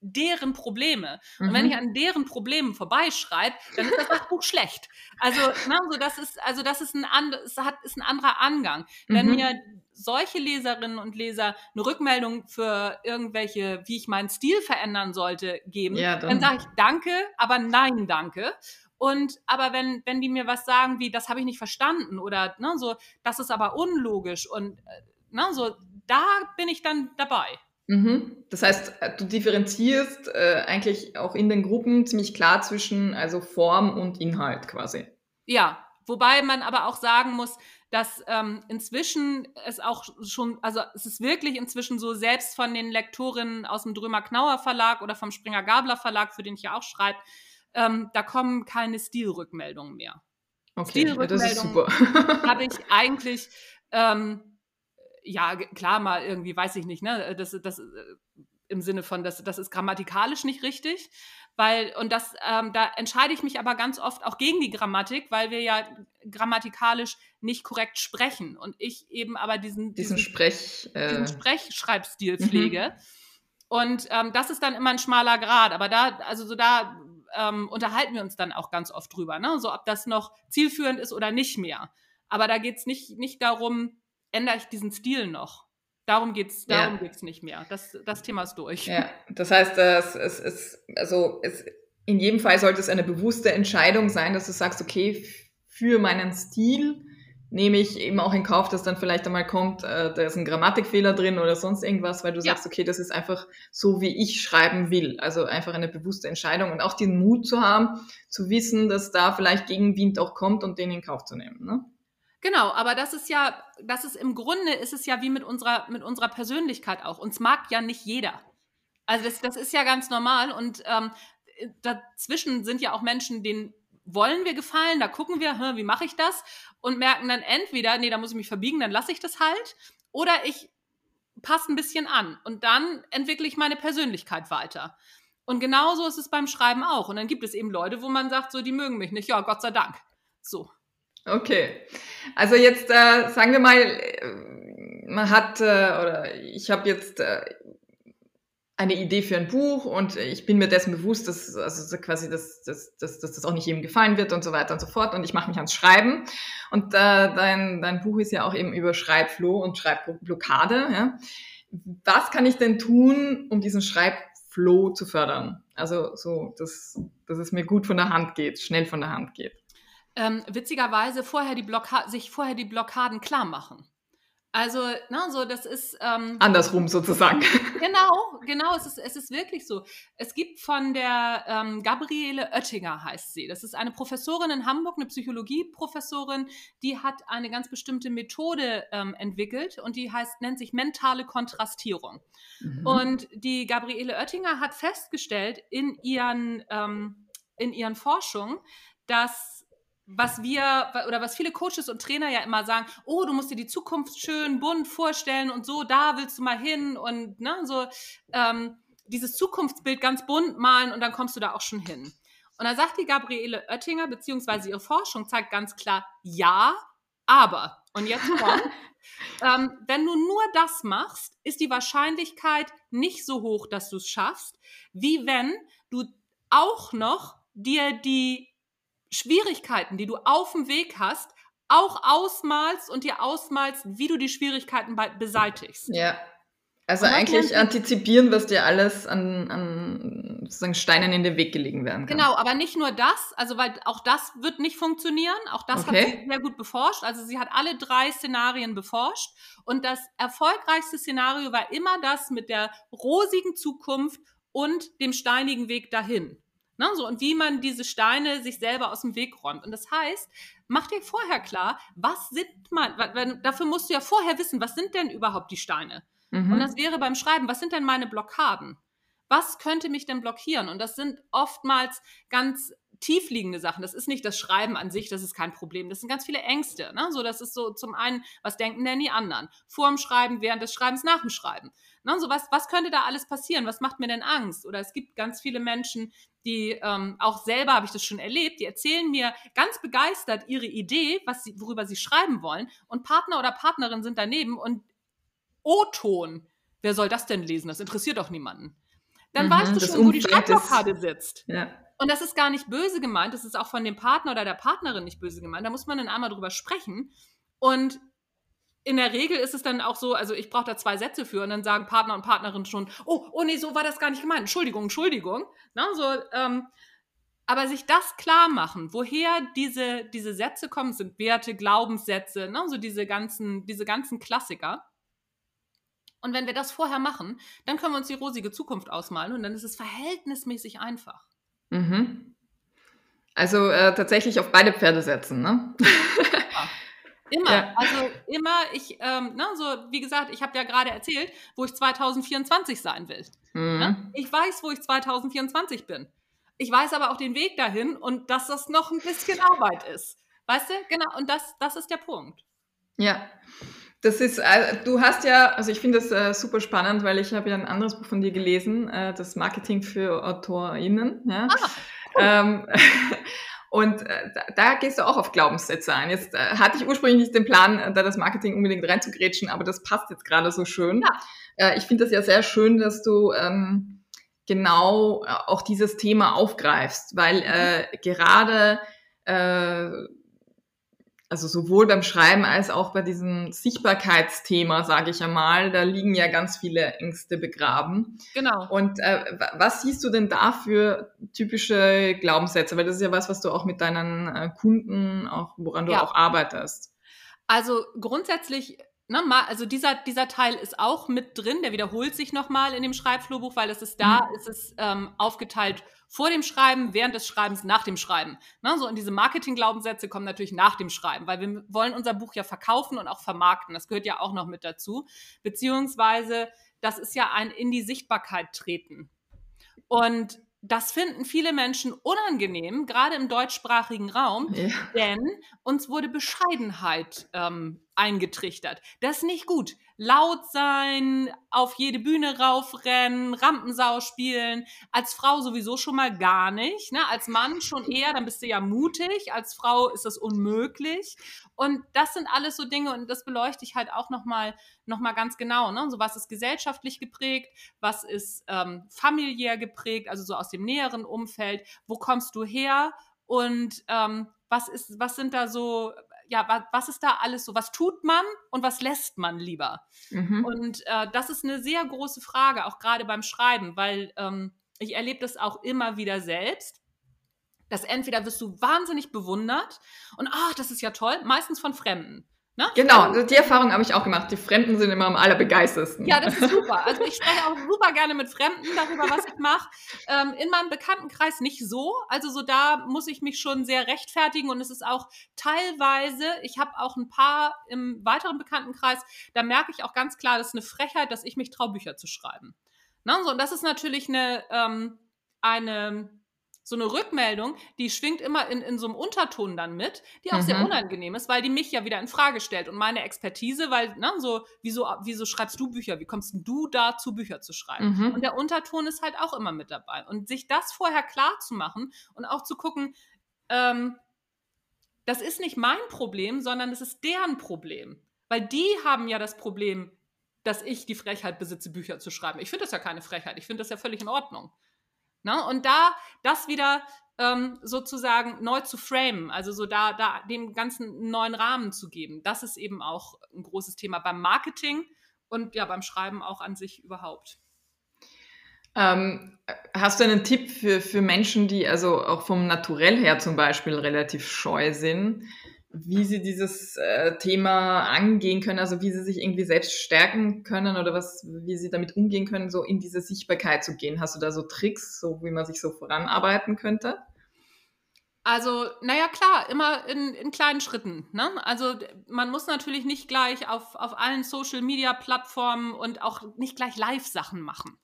deren Probleme. Und wenn mhm. ich an deren Problemen vorbeischreibe, dann ist das Sachbuch schlecht. Also, ne, so das ist, also das ist ein, and, es hat, ist ein anderer Angang. Wenn mhm. mir solche Leserinnen und Leser eine Rückmeldung für irgendwelche, wie ich meinen Stil verändern sollte, geben, ja, dann, dann sage ich Danke, aber nein, danke. Und aber wenn, wenn die mir was sagen wie, das habe ich nicht verstanden oder ne, so, das ist aber unlogisch und äh, ne, so, da bin ich dann dabei. Mhm. Das heißt, äh, du differenzierst äh, eigentlich auch in den Gruppen ziemlich klar zwischen also Form und Inhalt quasi. Ja, wobei man aber auch sagen muss, dass ähm, inzwischen es auch schon, also es ist wirklich inzwischen so, selbst von den Lektorinnen aus dem Drömer-Knauer Verlag oder vom Springer-Gabler Verlag, für den ich ja auch schreibe, ähm, da kommen keine Stilrückmeldungen mehr. Okay, Stilrückmeldungen das ist super. habe ich eigentlich ähm, ja, klar, mal irgendwie, weiß ich nicht, ne, das, das äh, im Sinne von, das, das ist grammatikalisch nicht richtig, weil, und das, ähm, da entscheide ich mich aber ganz oft auch gegen die Grammatik, weil wir ja grammatikalisch nicht korrekt sprechen und ich eben aber diesen, diesen, diesen Sprech, äh, diesen Sprechschreibstil mhm. pflege. Und ähm, das ist dann immer ein schmaler Grad, aber da, also so da ähm, unterhalten wir uns dann auch ganz oft drüber, ne? so ob das noch zielführend ist oder nicht mehr. Aber da geht es nicht, nicht darum, ändere ich diesen Stil noch. Darum geht es darum ja. geht's nicht mehr. Das, das Thema ist durch. Ja, das heißt, es, es, also es, in jedem Fall sollte es eine bewusste Entscheidung sein, dass du sagst, okay, für meinen Stil nehme ich eben auch in Kauf, dass dann vielleicht einmal kommt, äh, da ist ein Grammatikfehler drin oder sonst irgendwas, weil du ja. sagst, okay, das ist einfach so, wie ich schreiben will. Also einfach eine bewusste Entscheidung und auch den Mut zu haben, zu wissen, dass da vielleicht Gegenwind auch kommt und den in Kauf zu nehmen. Ne? Genau, aber das ist ja, das ist im Grunde ist es ja wie mit unserer, mit unserer Persönlichkeit auch. Uns mag ja nicht jeder. Also das, das ist ja ganz normal und ähm, dazwischen sind ja auch Menschen, denen wollen wir gefallen, da gucken wir, wie mache ich das? Und merken dann entweder, nee, da muss ich mich verbiegen, dann lasse ich das halt. Oder ich passe ein bisschen an und dann entwickle ich meine Persönlichkeit weiter. Und genauso ist es beim Schreiben auch. Und dann gibt es eben Leute, wo man sagt, so, die mögen mich nicht. Ja, Gott sei Dank. So. Okay. Also jetzt äh, sagen wir mal, äh, man hat, äh, oder ich habe jetzt äh, eine Idee für ein Buch und ich bin mir dessen bewusst, dass also quasi dass, dass, dass, dass das auch nicht jedem gefallen wird und so weiter und so fort und ich mache mich ans Schreiben und äh, dein, dein Buch ist ja auch eben über Schreibflow und Schreibblockade. Ja? Was kann ich denn tun, um diesen Schreibflow zu fördern? Also so, dass, dass es mir gut von der Hand geht, schnell von der Hand geht. Ähm, witzigerweise vorher die sich vorher die Blockaden klar machen. Also, na, ne, so, das ist. Ähm, Andersrum sozusagen. Genau, genau, es ist, es ist wirklich so. Es gibt von der ähm, Gabriele Oettinger, heißt sie. Das ist eine Professorin in Hamburg, eine Psychologieprofessorin, die hat eine ganz bestimmte Methode ähm, entwickelt und die heißt, nennt sich mentale Kontrastierung. Mhm. Und die Gabriele Oettinger hat festgestellt in ihren, ähm, in ihren Forschungen, dass was wir oder was viele Coaches und Trainer ja immer sagen, oh, du musst dir die Zukunft schön bunt vorstellen und so, da willst du mal hin und ne, so ähm, dieses Zukunftsbild ganz bunt malen und dann kommst du da auch schon hin. Und da sagt die Gabriele Oettinger, beziehungsweise ihre Forschung zeigt ganz klar, ja, aber. Und jetzt kommt, ähm, wenn du nur das machst, ist die Wahrscheinlichkeit nicht so hoch, dass du es schaffst, wie wenn du auch noch dir die Schwierigkeiten, die du auf dem Weg hast, auch ausmalst und dir ausmalst, wie du die Schwierigkeiten beseitigst. Ja. Also eigentlich antizipieren, was dir alles an, an sozusagen Steinen in den Weg gelegen werden kann. Genau, aber nicht nur das, also weil auch das wird nicht funktionieren. Auch das okay. hat sie sehr gut beforscht. Also sie hat alle drei Szenarien beforscht und das erfolgreichste Szenario war immer das mit der rosigen Zukunft und dem steinigen Weg dahin. Ne, so, und wie man diese Steine sich selber aus dem Weg räumt. Und das heißt, mach dir vorher klar, was sind man, dafür musst du ja vorher wissen, was sind denn überhaupt die Steine? Mhm. Und das wäre beim Schreiben, was sind denn meine Blockaden? Was könnte mich denn blockieren? Und das sind oftmals ganz tiefliegende Sachen. Das ist nicht das Schreiben an sich, das ist kein Problem. Das sind ganz viele Ängste. Ne? So, das ist so zum einen, was denken denn die anderen? Vor dem Schreiben, während des Schreibens, nach dem Schreiben. Ne? So, was, was könnte da alles passieren? Was macht mir denn Angst? Oder es gibt ganz viele Menschen, die ähm, auch selber habe ich das schon erlebt, die erzählen mir ganz begeistert ihre Idee, was sie, worüber sie schreiben wollen, und Partner oder Partnerin sind daneben und O-Ton. Wer soll das denn lesen? Das interessiert doch niemanden. Dann mhm, weißt du schon, wo die Schreibblockade sitzt. Ja. Und das ist gar nicht böse gemeint, das ist auch von dem Partner oder der Partnerin nicht böse gemeint. Da muss man dann einmal drüber sprechen. Und in der Regel ist es dann auch so, also ich brauche da zwei Sätze für und dann sagen Partner und Partnerin schon, oh, oh nee, so war das gar nicht gemeint. Entschuldigung, Entschuldigung. Na, so, ähm, aber sich das klar machen, woher diese, diese Sätze kommen, sind Werte, Glaubenssätze, ne, so diese ganzen, diese ganzen Klassiker. Und wenn wir das vorher machen, dann können wir uns die rosige Zukunft ausmalen und dann ist es verhältnismäßig einfach. Mhm. Also äh, tatsächlich auf beide Pferde setzen, ne? Immer, ja. also immer, ich, ähm, ne, so wie gesagt, ich habe ja gerade erzählt, wo ich 2024 sein will. Mhm. Ne? Ich weiß, wo ich 2024 bin. Ich weiß aber auch den Weg dahin und dass das noch ein bisschen Arbeit ist. Weißt du? Genau, und das, das ist der Punkt. Ja. Das ist, äh, du hast ja, also ich finde das äh, super spannend, weil ich habe ja ein anderes Buch von dir gelesen, äh, das Marketing für AutorInnen. Ja. Ah, cool. ähm, Und äh, da, da gehst du auch auf Glaubenssätze ein. Jetzt äh, hatte ich ursprünglich nicht den Plan, äh, da das Marketing unbedingt reinzugrätschen, aber das passt jetzt gerade so schön. Ja. Ich finde das ja sehr schön, dass du ähm, genau auch dieses Thema aufgreifst, weil äh, gerade also sowohl beim Schreiben als auch bei diesem Sichtbarkeitsthema, sage ich einmal, da liegen ja ganz viele Ängste begraben. Genau. Und äh, was siehst du denn da für typische Glaubenssätze? Weil das ist ja was, was du auch mit deinen äh, Kunden, auch woran du ja. auch arbeitest. Also grundsätzlich Ne, mal, also dieser, dieser Teil ist auch mit drin, der wiederholt sich nochmal in dem Schreibflurbuch, weil es ist da, mhm. ist es ähm, aufgeteilt vor dem Schreiben, während des Schreibens, nach dem Schreiben. Ne, so und diese Marketing-Glaubenssätze kommen natürlich nach dem Schreiben, weil wir wollen unser Buch ja verkaufen und auch vermarkten. Das gehört ja auch noch mit dazu. Beziehungsweise, das ist ja ein in die Sichtbarkeit treten. Und das finden viele Menschen unangenehm, gerade im deutschsprachigen Raum, ja. denn uns wurde Bescheidenheit ähm, eingetrichtert. Das ist nicht gut. Laut sein, auf jede Bühne raufrennen, Rampensau spielen. Als Frau sowieso schon mal gar nicht. Ne? Als Mann schon eher, dann bist du ja mutig. Als Frau ist das unmöglich. Und das sind alles so Dinge und das beleuchte ich halt auch nochmal noch mal ganz genau. Ne? So was ist gesellschaftlich geprägt, was ist ähm, familiär geprägt, also so aus dem näheren Umfeld. Wo kommst du her? Und ähm, was ist, was sind da so ja, was, ist da alles so? Was tut man und was lässt man lieber? Mhm. Und äh, das ist eine sehr große Frage, auch gerade beim Schreiben, weil ähm, ich erlebe das auch immer wieder selbst dass entweder wirst du wahnsinnig bewundert und ach, das ist ja toll, meistens von Fremden. Ne? Genau, die Erfahrung habe ich auch gemacht. Die Fremden sind immer am allerbegeistersten. Ja, das ist super. Also ich spreche auch super gerne mit Fremden darüber, was ich mache. Ähm, in meinem Bekanntenkreis nicht so. Also so da muss ich mich schon sehr rechtfertigen und es ist auch teilweise, ich habe auch ein paar im weiteren Bekanntenkreis, da merke ich auch ganz klar, das ist eine Frechheit, dass ich mich traue, Bücher zu schreiben. Ne? So, und das ist natürlich eine, ähm, eine so eine Rückmeldung, die schwingt immer in, in so einem Unterton dann mit, die auch mhm. sehr unangenehm ist, weil die mich ja wieder in Frage stellt und meine Expertise, weil, ne, so, wieso, wieso schreibst du Bücher? Wie kommst du dazu, Bücher zu schreiben? Mhm. Und der Unterton ist halt auch immer mit dabei. Und sich das vorher klar zu machen und auch zu gucken, ähm, das ist nicht mein Problem, sondern es ist deren Problem. Weil die haben ja das Problem, dass ich die Frechheit besitze, Bücher zu schreiben. Ich finde das ja keine Frechheit. Ich finde das ja völlig in Ordnung. Ne? Und da das wieder ähm, sozusagen neu zu framen, also so da, da dem Ganzen einen neuen Rahmen zu geben, das ist eben auch ein großes Thema beim Marketing und ja beim Schreiben auch an sich überhaupt. Ähm, hast du einen Tipp für, für Menschen, die also auch vom Naturell her zum Beispiel relativ scheu sind? Wie sie dieses äh, Thema angehen können, also wie sie sich irgendwie selbst stärken können oder was, wie sie damit umgehen können, so in diese Sichtbarkeit zu gehen. Hast du da so Tricks, so wie man sich so voranarbeiten könnte? Also, naja, klar, immer in, in kleinen Schritten. Ne? Also, man muss natürlich nicht gleich auf, auf allen Social-Media-Plattformen und auch nicht gleich Live-Sachen machen.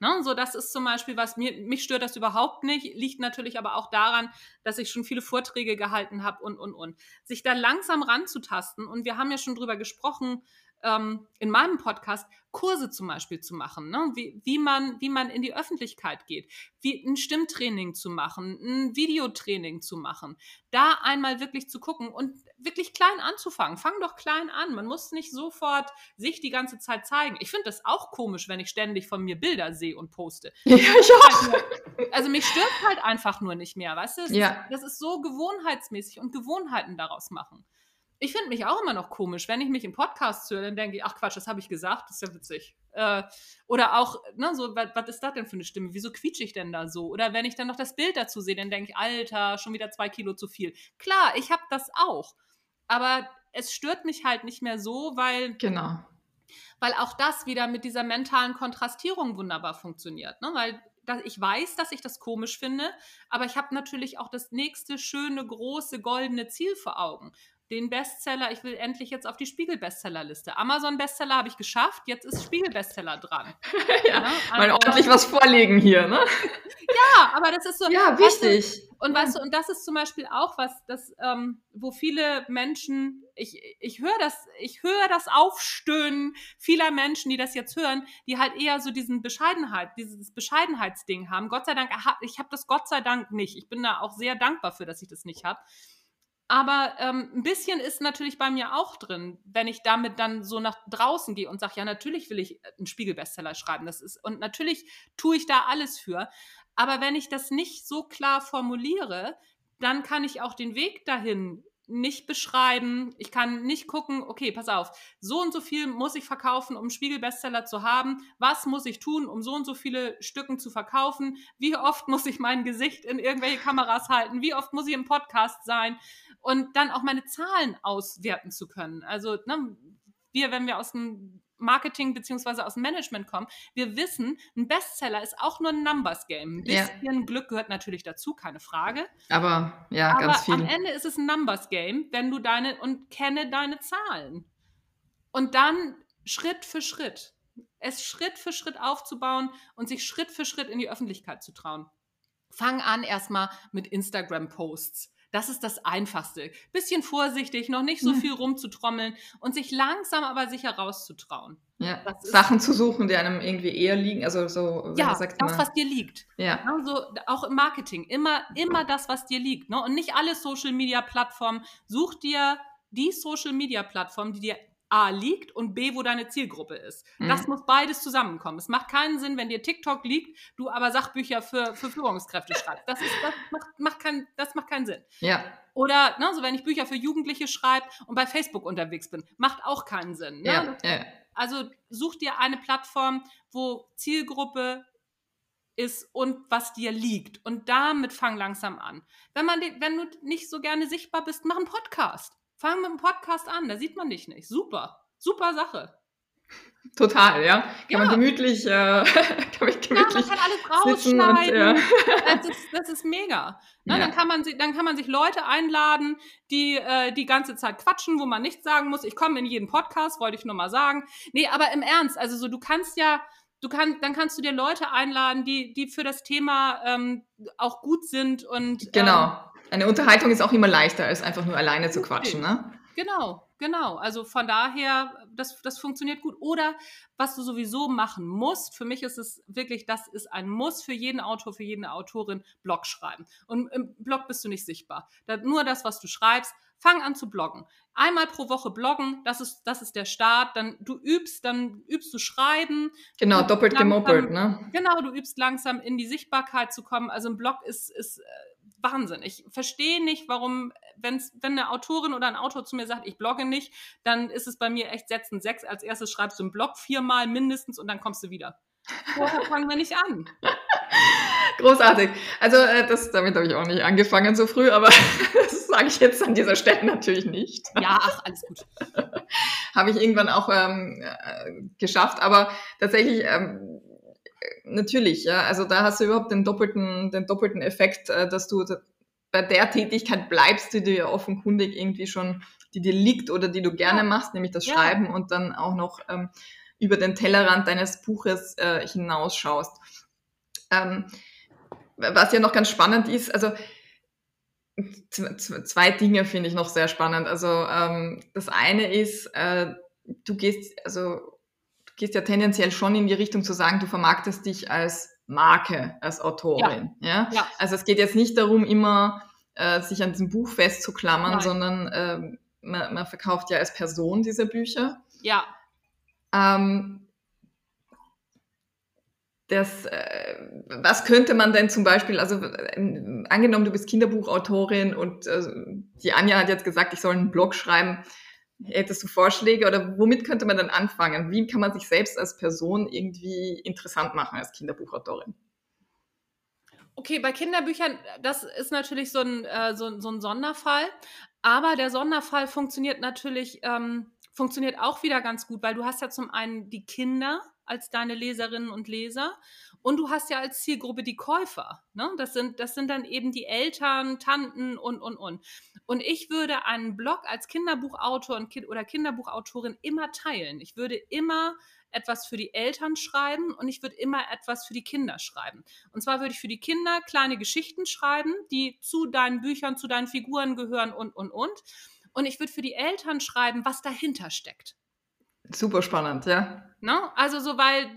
Ne? So, das ist zum Beispiel was, mir, mich stört das überhaupt nicht, liegt natürlich aber auch daran, dass ich schon viele Vorträge gehalten habe und, und, und. Sich da langsam ranzutasten und wir haben ja schon drüber gesprochen, ähm, in meinem Podcast Kurse zum Beispiel zu machen, ne? wie, wie, man, wie man in die Öffentlichkeit geht, wie ein Stimmtraining zu machen, ein Videotraining zu machen, da einmal wirklich zu gucken und wirklich klein anzufangen. Fang doch klein an. Man muss nicht sofort sich die ganze Zeit zeigen. Ich finde das auch komisch, wenn ich ständig von mir Bilder sehe und poste. Ja, ich auch. Also mich stört halt einfach nur nicht mehr, weißt du? Das, ja. ist, das ist so gewohnheitsmäßig und Gewohnheiten daraus machen ich finde mich auch immer noch komisch, wenn ich mich im Podcast höre, dann denke ich, ach Quatsch, das habe ich gesagt, das ist ja witzig. Äh, oder auch, ne, so, was ist das denn für eine Stimme? Wieso quietsche ich denn da so? Oder wenn ich dann noch das Bild dazu sehe, dann denke ich, Alter, schon wieder zwei Kilo zu viel. Klar, ich habe das auch. Aber es stört mich halt nicht mehr so, weil. Genau. Weil auch das wieder mit dieser mentalen Kontrastierung wunderbar funktioniert. Ne? Weil ich weiß, dass ich das komisch finde, aber ich habe natürlich auch das nächste schöne, große, goldene Ziel vor Augen den Bestseller, ich will endlich jetzt auf die Spiegel-Bestsellerliste. Amazon-Bestseller habe ich geschafft, jetzt ist Spiegel-Bestseller dran. ja, ja mal ordentlich was vorlegen hier, ne? ja, aber das ist so. Ja, wichtig. Weißt du, und weißt du, und das ist zum Beispiel auch was, das, ähm, wo viele Menschen, ich, ich höre das, ich höre das Aufstöhnen vieler Menschen, die das jetzt hören, die halt eher so diesen Bescheidenheit, dieses Bescheidenheitsding haben. Gott sei Dank, ich habe das Gott sei Dank nicht. Ich bin da auch sehr dankbar für, dass ich das nicht habe. Aber ähm, ein bisschen ist natürlich bei mir auch drin, wenn ich damit dann so nach draußen gehe und sage, ja, natürlich will ich einen Spiegel-Bestseller schreiben. Das ist, und natürlich tue ich da alles für. Aber wenn ich das nicht so klar formuliere, dann kann ich auch den Weg dahin nicht beschreiben. Ich kann nicht gucken, okay, pass auf, so und so viel muss ich verkaufen, um Spiegel-Bestseller zu haben. Was muss ich tun, um so und so viele Stücken zu verkaufen? Wie oft muss ich mein Gesicht in irgendwelche Kameras halten? Wie oft muss ich im Podcast sein? und dann auch meine Zahlen auswerten zu können. Also ne, wir, wenn wir aus dem Marketing beziehungsweise aus dem Management kommen, wir wissen, ein Bestseller ist auch nur ein Numbers Game. Ein bisschen ja. Glück gehört natürlich dazu, keine Frage. Aber ja, Aber ganz viel. Am Ende ist es ein Numbers Game, wenn du deine und kenne deine Zahlen. Und dann Schritt für Schritt, es Schritt für Schritt aufzubauen und sich Schritt für Schritt in die Öffentlichkeit zu trauen. Fang an erstmal mit Instagram-Posts. Das ist das Einfachste. Bisschen vorsichtig, noch nicht so viel rumzutrommeln und sich langsam aber sicher rauszutrauen. Ja, Sachen zu suchen, die einem irgendwie eher liegen. Also so, ja, sagt, das, was dir liegt. Ja. Also auch im Marketing. Immer, immer das, was dir liegt. Ne? Und nicht alle Social-Media-Plattformen. Such dir die Social-Media-Plattform, die dir A liegt und B, wo deine Zielgruppe ist. Mhm. Das muss beides zusammenkommen. Es macht keinen Sinn, wenn dir TikTok liegt, du aber Sachbücher für, für Führungskräfte schreibst. Das, ist, das, macht, macht kein, das macht keinen Sinn. Ja. Oder ne, so wenn ich Bücher für Jugendliche schreibe und bei Facebook unterwegs bin, macht auch keinen Sinn. Ne? Ja, ja. Also such dir eine Plattform, wo Zielgruppe ist und was dir liegt. Und damit fang langsam an. Wenn, man, wenn du nicht so gerne sichtbar bist, mach einen Podcast. Fang mit dem Podcast an, da sieht man dich nicht. Super, super Sache. Total, ja. Kann ja. man gemütlich, äh, kann man gemütlich ja, man kann alles rausschneiden. Und, ja. das, ist, das ist mega. Ne? Ja. Dann, kann man, dann kann man sich Leute einladen, die äh, die ganze Zeit quatschen, wo man nichts sagen muss. Ich komme in jeden Podcast, wollte ich nur mal sagen. Nee, aber im Ernst, also so, du kannst ja, du kannst, dann kannst du dir Leute einladen, die, die für das Thema ähm, auch gut sind und genau. Ähm, eine Unterhaltung ist auch immer leichter, als einfach nur alleine zu quatschen, ne? Genau, genau. Also von daher, das, das funktioniert gut. Oder was du sowieso machen musst, für mich ist es wirklich, das ist ein Muss für jeden Autor, für jede Autorin, Blog schreiben. Und im Blog bist du nicht sichtbar. Da, nur das, was du schreibst, fang an zu bloggen. Einmal pro Woche bloggen, das ist, das ist der Start. Dann du übst, dann übst du schreiben. Genau, doppelt gemoppelt, ne? Genau, du übst langsam in die Sichtbarkeit zu kommen. Also ein Blog ist, ist äh, Wahnsinn. Ich verstehe nicht, warum, wenn's, wenn eine Autorin oder ein Autor zu mir sagt, ich blogge nicht, dann ist es bei mir echt setzen sechs. Als erstes schreibst du einen Blog viermal mindestens und dann kommst du wieder. Vorher fangen wir nicht an. Großartig. Also äh, das, damit habe ich auch nicht angefangen so früh, aber das sage ich jetzt an dieser Stelle natürlich nicht. Ja, ach, alles gut. habe ich irgendwann auch ähm, äh, geschafft, aber tatsächlich ähm, natürlich, ja. Also da hast du überhaupt den doppelten, den doppelten Effekt, äh, dass du bei der Tätigkeit bleibst, die du ja offenkundig irgendwie schon, die dir liegt oder die du gerne ja. machst, nämlich das ja. Schreiben und dann auch noch ähm, über den Tellerrand deines Buches äh, hinausschaust. Ähm, was ja noch ganz spannend ist, also zwei Dinge finde ich noch sehr spannend. Also ähm, das eine ist, äh, du gehst, also gehst ja tendenziell schon in die Richtung zu sagen, du vermarktest dich als Marke, als Autorin. Ja. ja? ja. Also es geht jetzt nicht darum, immer äh, sich an diesem Buch festzuklammern, Nein. sondern äh, man, man, verkauft ja als Person diese Bücher. Ja. Ähm, das, äh, was könnte man denn zum Beispiel, also äh, angenommen, du bist Kinderbuchautorin und äh, die Anja hat jetzt gesagt, ich soll einen Blog schreiben. Hättest du Vorschläge oder womit könnte man dann anfangen? Wie kann man sich selbst als Person irgendwie interessant machen als Kinderbuchautorin? Okay, bei Kinderbüchern, das ist natürlich so ein, äh, so, so, ein Sonderfall. Aber der Sonderfall funktioniert natürlich, ähm, funktioniert auch wieder ganz gut, weil du hast ja zum einen die Kinder als deine Leserinnen und Leser und du hast ja als Zielgruppe die Käufer. Ne? Das, sind, das sind dann eben die Eltern, Tanten und, und, und. Und ich würde einen Blog als Kinderbuchautor und kind oder Kinderbuchautorin immer teilen. Ich würde immer etwas für die Eltern schreiben und ich würde immer etwas für die Kinder schreiben. Und zwar würde ich für die Kinder kleine Geschichten schreiben, die zu deinen Büchern, zu deinen Figuren gehören und, und, und. Und ich würde für die Eltern schreiben, was dahinter steckt. Super spannend, ja. Ne? Also so, weil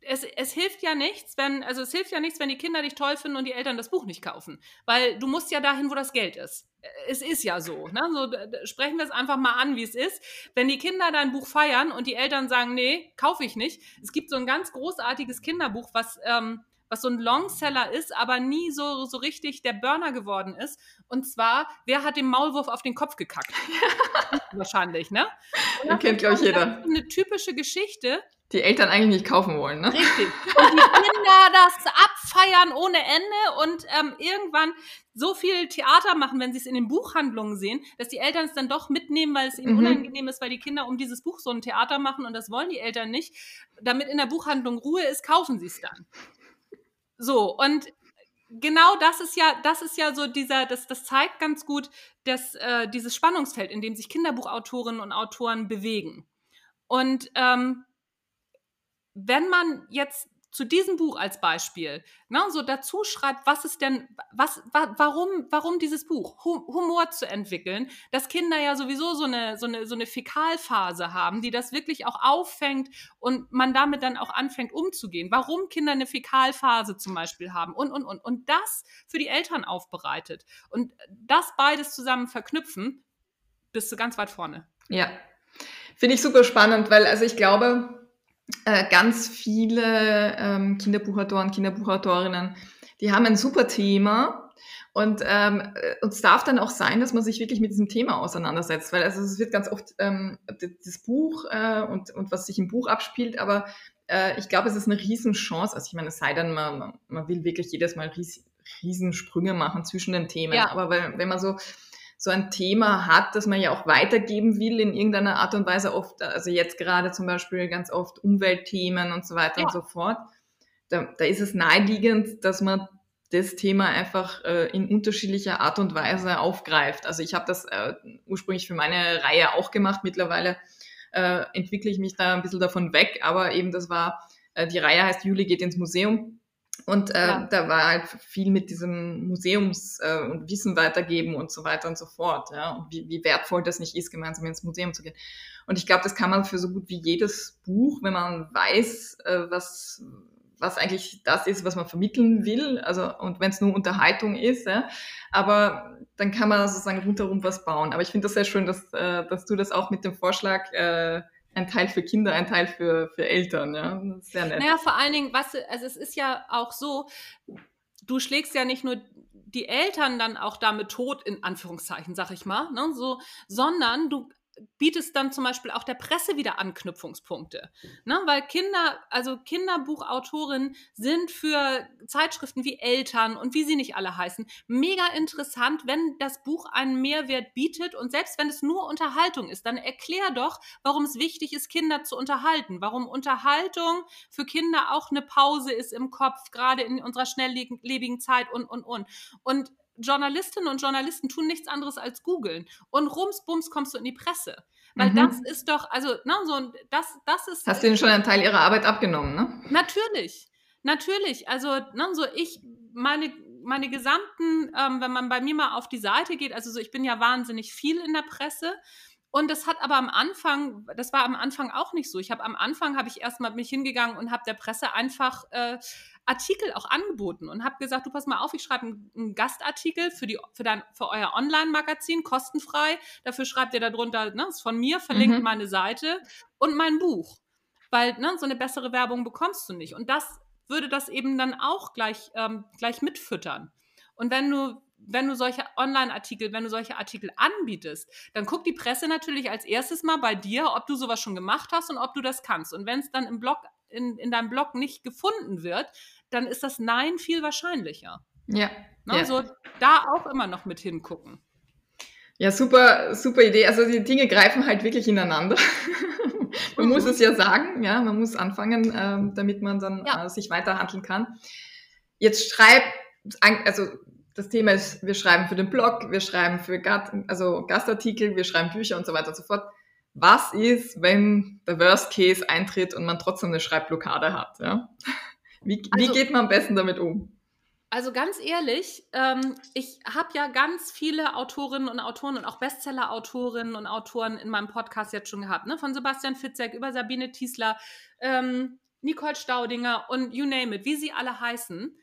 es, es hilft ja nichts, wenn, also es hilft ja nichts, wenn die Kinder dich toll finden und die Eltern das Buch nicht kaufen. Weil du musst ja dahin, wo das Geld ist. Es ist ja so. Ne? so sprechen wir es einfach mal an, wie es ist. Wenn die Kinder dein Buch feiern und die Eltern sagen, nee, kaufe ich nicht. Es gibt so ein ganz großartiges Kinderbuch, was, ähm, was so ein Longseller ist, aber nie so, so richtig der Burner geworden ist. Und zwar, wer hat dem Maulwurf auf den Kopf gekackt? Wahrscheinlich, ne? Den kennt, glaube ich, jeder. Eine typische Geschichte, die Eltern eigentlich nicht kaufen wollen, ne? Richtig. Und die Kinder das feiern ohne Ende und ähm, irgendwann so viel Theater machen, wenn sie es in den Buchhandlungen sehen, dass die Eltern es dann doch mitnehmen, weil es ihnen mhm. unangenehm ist, weil die Kinder um dieses Buch so ein Theater machen und das wollen die Eltern nicht. Damit in der Buchhandlung Ruhe ist, kaufen sie es dann. So, und genau das ist ja, das ist ja so dieser, das, das zeigt ganz gut, dass äh, dieses Spannungsfeld, in dem sich Kinderbuchautorinnen und Autoren bewegen. Und ähm, wenn man jetzt zu diesem Buch als Beispiel ne, so dazu schreibt, was ist denn, was, wa, warum, warum dieses Buch, Humor zu entwickeln, dass Kinder ja sowieso so eine, so eine, so eine Fäkalphase haben, die das wirklich auch auffängt und man damit dann auch anfängt umzugehen. Warum Kinder eine Fäkalphase zum Beispiel haben und, und, und. Und das für die Eltern aufbereitet. Und das beides zusammen verknüpfen, bist du ganz weit vorne. Ja. Finde ich super spannend, weil also ich glaube, äh, ganz viele ähm, Kinderbuchautoren, Kinderbuchautorinnen, die haben ein super Thema und ähm, äh, es darf dann auch sein, dass man sich wirklich mit diesem Thema auseinandersetzt, weil also es wird ganz oft ähm, das Buch äh, und, und was sich im Buch abspielt, aber äh, ich glaube, es ist eine Riesenchance. Also ich meine, es sei denn, man, man will wirklich jedes Mal ries, Riesensprünge machen zwischen den Themen. Ja. Aber weil, wenn man so so ein Thema hat, das man ja auch weitergeben will in irgendeiner Art und Weise oft, also jetzt gerade zum Beispiel ganz oft Umweltthemen und so weiter ja. und so fort, da, da ist es naheliegend, dass man das Thema einfach äh, in unterschiedlicher Art und Weise aufgreift. Also ich habe das äh, ursprünglich für meine Reihe auch gemacht. Mittlerweile äh, entwickle ich mich da ein bisschen davon weg, aber eben das war, äh, die Reihe heißt Juli geht ins Museum und äh, ja. da war halt viel mit diesem Museums- äh, und Wissen weitergeben und so weiter und so fort. Ja? Und wie, wie wertvoll das nicht ist, gemeinsam ins Museum zu gehen. Und ich glaube, das kann man für so gut wie jedes Buch, wenn man weiß, äh, was, was eigentlich das ist, was man vermitteln will. Also, und wenn es nur Unterhaltung ist, ja? aber dann kann man sozusagen rundherum was bauen. Aber ich finde das sehr schön, dass, äh, dass du das auch mit dem Vorschlag äh, ein Teil für Kinder, ein Teil für, für Eltern, ja. Sehr nett. Naja, vor allen Dingen, was, also es ist ja auch so, du schlägst ja nicht nur die Eltern dann auch damit tot, in Anführungszeichen, sag ich mal, ne, so, sondern du bietest dann zum Beispiel auch der Presse wieder Anknüpfungspunkte. Ne? Weil Kinder, also Kinderbuchautorinnen sind für Zeitschriften wie Eltern und wie sie nicht alle heißen, mega interessant, wenn das Buch einen Mehrwert bietet und selbst wenn es nur Unterhaltung ist, dann erklär doch, warum es wichtig ist, Kinder zu unterhalten, warum Unterhaltung für Kinder auch eine Pause ist im Kopf, gerade in unserer schnelllebigen Zeit und, und, und. Und Journalistinnen und Journalisten tun nichts anderes als googeln. Und rumsbums kommst du in die Presse. Weil mhm. das ist doch, also, ne, so, das, das ist. Hast du ihnen schon einen Teil ihrer Arbeit abgenommen, ne? Natürlich. Natürlich. Also, ne, so ich, meine, meine gesamten, ähm, wenn man bei mir mal auf die Seite geht, also so, ich bin ja wahnsinnig viel in der Presse und das hat aber am Anfang, das war am Anfang auch nicht so. Ich habe am Anfang habe ich erstmal mich hingegangen und habe der Presse einfach äh, Artikel auch angeboten und habe gesagt, du pass mal auf, ich schreibe einen, einen, Gastartikel für die für dein für euer Online-Magazin kostenfrei. Dafür schreibt ihr darunter, ne, ist von mir verlinkt mhm. meine Seite und mein Buch, weil ne, so eine bessere Werbung bekommst du nicht. Und das würde das eben dann auch gleich ähm, gleich mitfüttern. Und wenn du wenn du solche Online-Artikel, wenn du solche Artikel anbietest, dann guckt die Presse natürlich als erstes mal bei dir, ob du sowas schon gemacht hast und ob du das kannst. Und wenn es dann im Blog, in, in deinem Blog nicht gefunden wird, dann ist das Nein viel wahrscheinlicher. Ja. Ne? ja. Also da auch immer noch mit hingucken. Ja, super, super Idee. Also die Dinge greifen halt wirklich ineinander. man mhm. muss es ja sagen, ja, man muss anfangen, ähm, damit man dann ja. äh, sich weiterhandeln kann. Jetzt schreib, also das Thema ist, wir schreiben für den Blog, wir schreiben für Gast, also Gastartikel, wir schreiben Bücher und so weiter und so fort. Was ist, wenn der Worst Case eintritt und man trotzdem eine Schreibblockade hat? Ja? Wie, also, wie geht man am besten damit um? Also ganz ehrlich, ähm, ich habe ja ganz viele Autorinnen und Autoren und auch Bestseller-Autorinnen und Autoren in meinem Podcast jetzt schon gehabt, ne? von Sebastian Fitzek über Sabine Tiesler, ähm, Nicole Staudinger und you name it, wie sie alle heißen.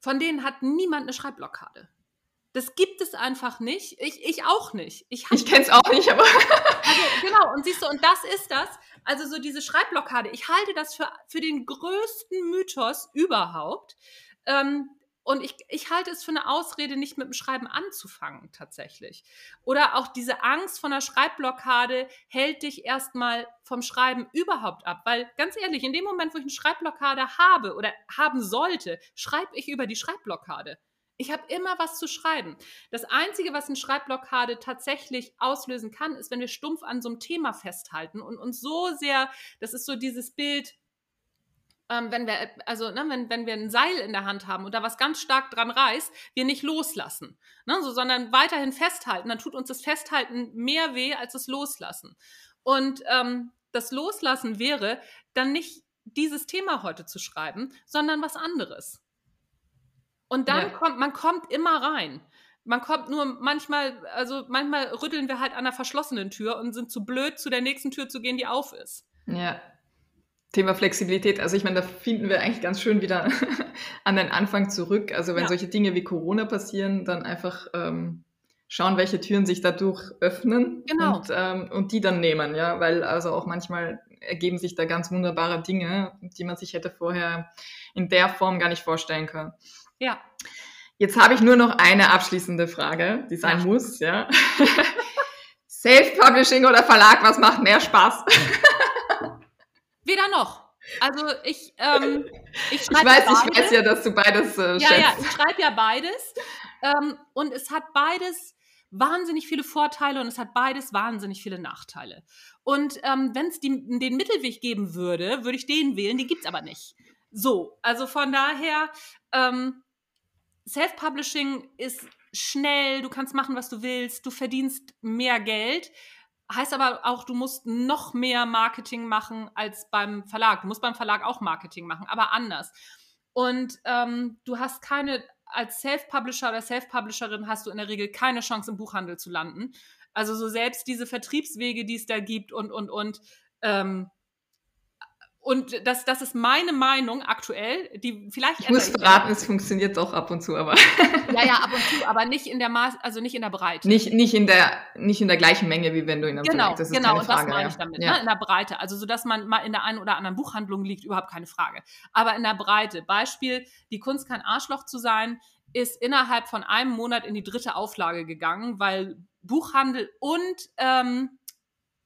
Von denen hat niemand eine Schreibblockade. Das gibt es einfach nicht. Ich, ich auch nicht. Ich, ich kenne es auch nicht, aber. also, genau, und siehst du, und das ist das. Also, so diese Schreibblockade. Ich halte das für, für den größten Mythos überhaupt. Ähm, Und ich, ich halte es für eine Ausrede, nicht mit dem Schreiben anzufangen, tatsächlich. Oder auch diese Angst von einer Schreibblockade hält dich erstmal vom Schreiben überhaupt ab. Weil ganz ehrlich, in dem Moment, wo ich eine Schreibblockade habe oder haben sollte, schreibe ich über die Schreibblockade. Ich habe immer was zu schreiben. Das Einzige, was eine Schreibblockade tatsächlich auslösen kann, ist, wenn wir stumpf an so einem Thema festhalten und uns so sehr, das ist so dieses Bild, ähm, wenn wir, also ne, wenn, wenn wir ein Seil in der Hand haben und da was ganz stark dran reißt, wir nicht loslassen, ne, so, sondern weiterhin festhalten, dann tut uns das Festhalten mehr weh als das Loslassen. Und ähm, das Loslassen wäre dann nicht dieses Thema heute zu schreiben, sondern was anderes. Und dann ja. kommt, man kommt immer rein. Man kommt nur manchmal, also manchmal rütteln wir halt an einer verschlossenen Tür und sind zu blöd, zu der nächsten Tür zu gehen, die auf ist. Ja, Thema Flexibilität, also ich meine, da finden wir eigentlich ganz schön wieder an den Anfang zurück. Also wenn ja. solche Dinge wie Corona passieren, dann einfach ähm, schauen, welche Türen sich dadurch öffnen genau. und, ähm, und die dann nehmen, ja, weil also auch manchmal ergeben sich da ganz wunderbare Dinge, die man sich hätte vorher in der Form gar nicht vorstellen können. Ja. Jetzt habe ich nur noch eine abschließende Frage, die sein ja. muss, ja. Self-Publishing oder Verlag, was macht mehr Spaß? Weder noch. Also ich, ähm, ich schreibe ich weiß, ja ich weiß ja, dass du beides äh, Ja, ja, ich schreibe ja beides. Ähm, und es hat beides wahnsinnig viele Vorteile und es hat beides wahnsinnig viele Nachteile. Und ähm, wenn es den Mittelweg geben würde, würde ich den wählen, den gibt es aber nicht. So, also von daher, ähm, Self-Publishing ist schnell, du kannst machen, was du willst, du verdienst mehr Geld. Heißt aber auch, du musst noch mehr Marketing machen als beim Verlag. Du musst beim Verlag auch Marketing machen, aber anders. Und ähm, du hast keine, als Self-Publisher oder Self-Publisherin hast du in der Regel keine Chance, im Buchhandel zu landen. Also so selbst diese Vertriebswege, die es da gibt und, und, und, ähm, und das, das ist meine Meinung aktuell, die vielleicht. Ich muss verraten, es funktioniert doch ab und zu, aber. ja, ja, ab und zu, aber nicht in der Maß, also nicht in der Breite. Nicht, nicht in der, nicht in der gleichen Menge, wie wenn du in der Genau, das ist genau, und das meine ja. ich damit, ja. ne? in der Breite. Also, so dass man mal in der einen oder anderen Buchhandlung liegt, überhaupt keine Frage. Aber in der Breite. Beispiel, die Kunst kein Arschloch zu sein, ist innerhalb von einem Monat in die dritte Auflage gegangen, weil Buchhandel und ähm,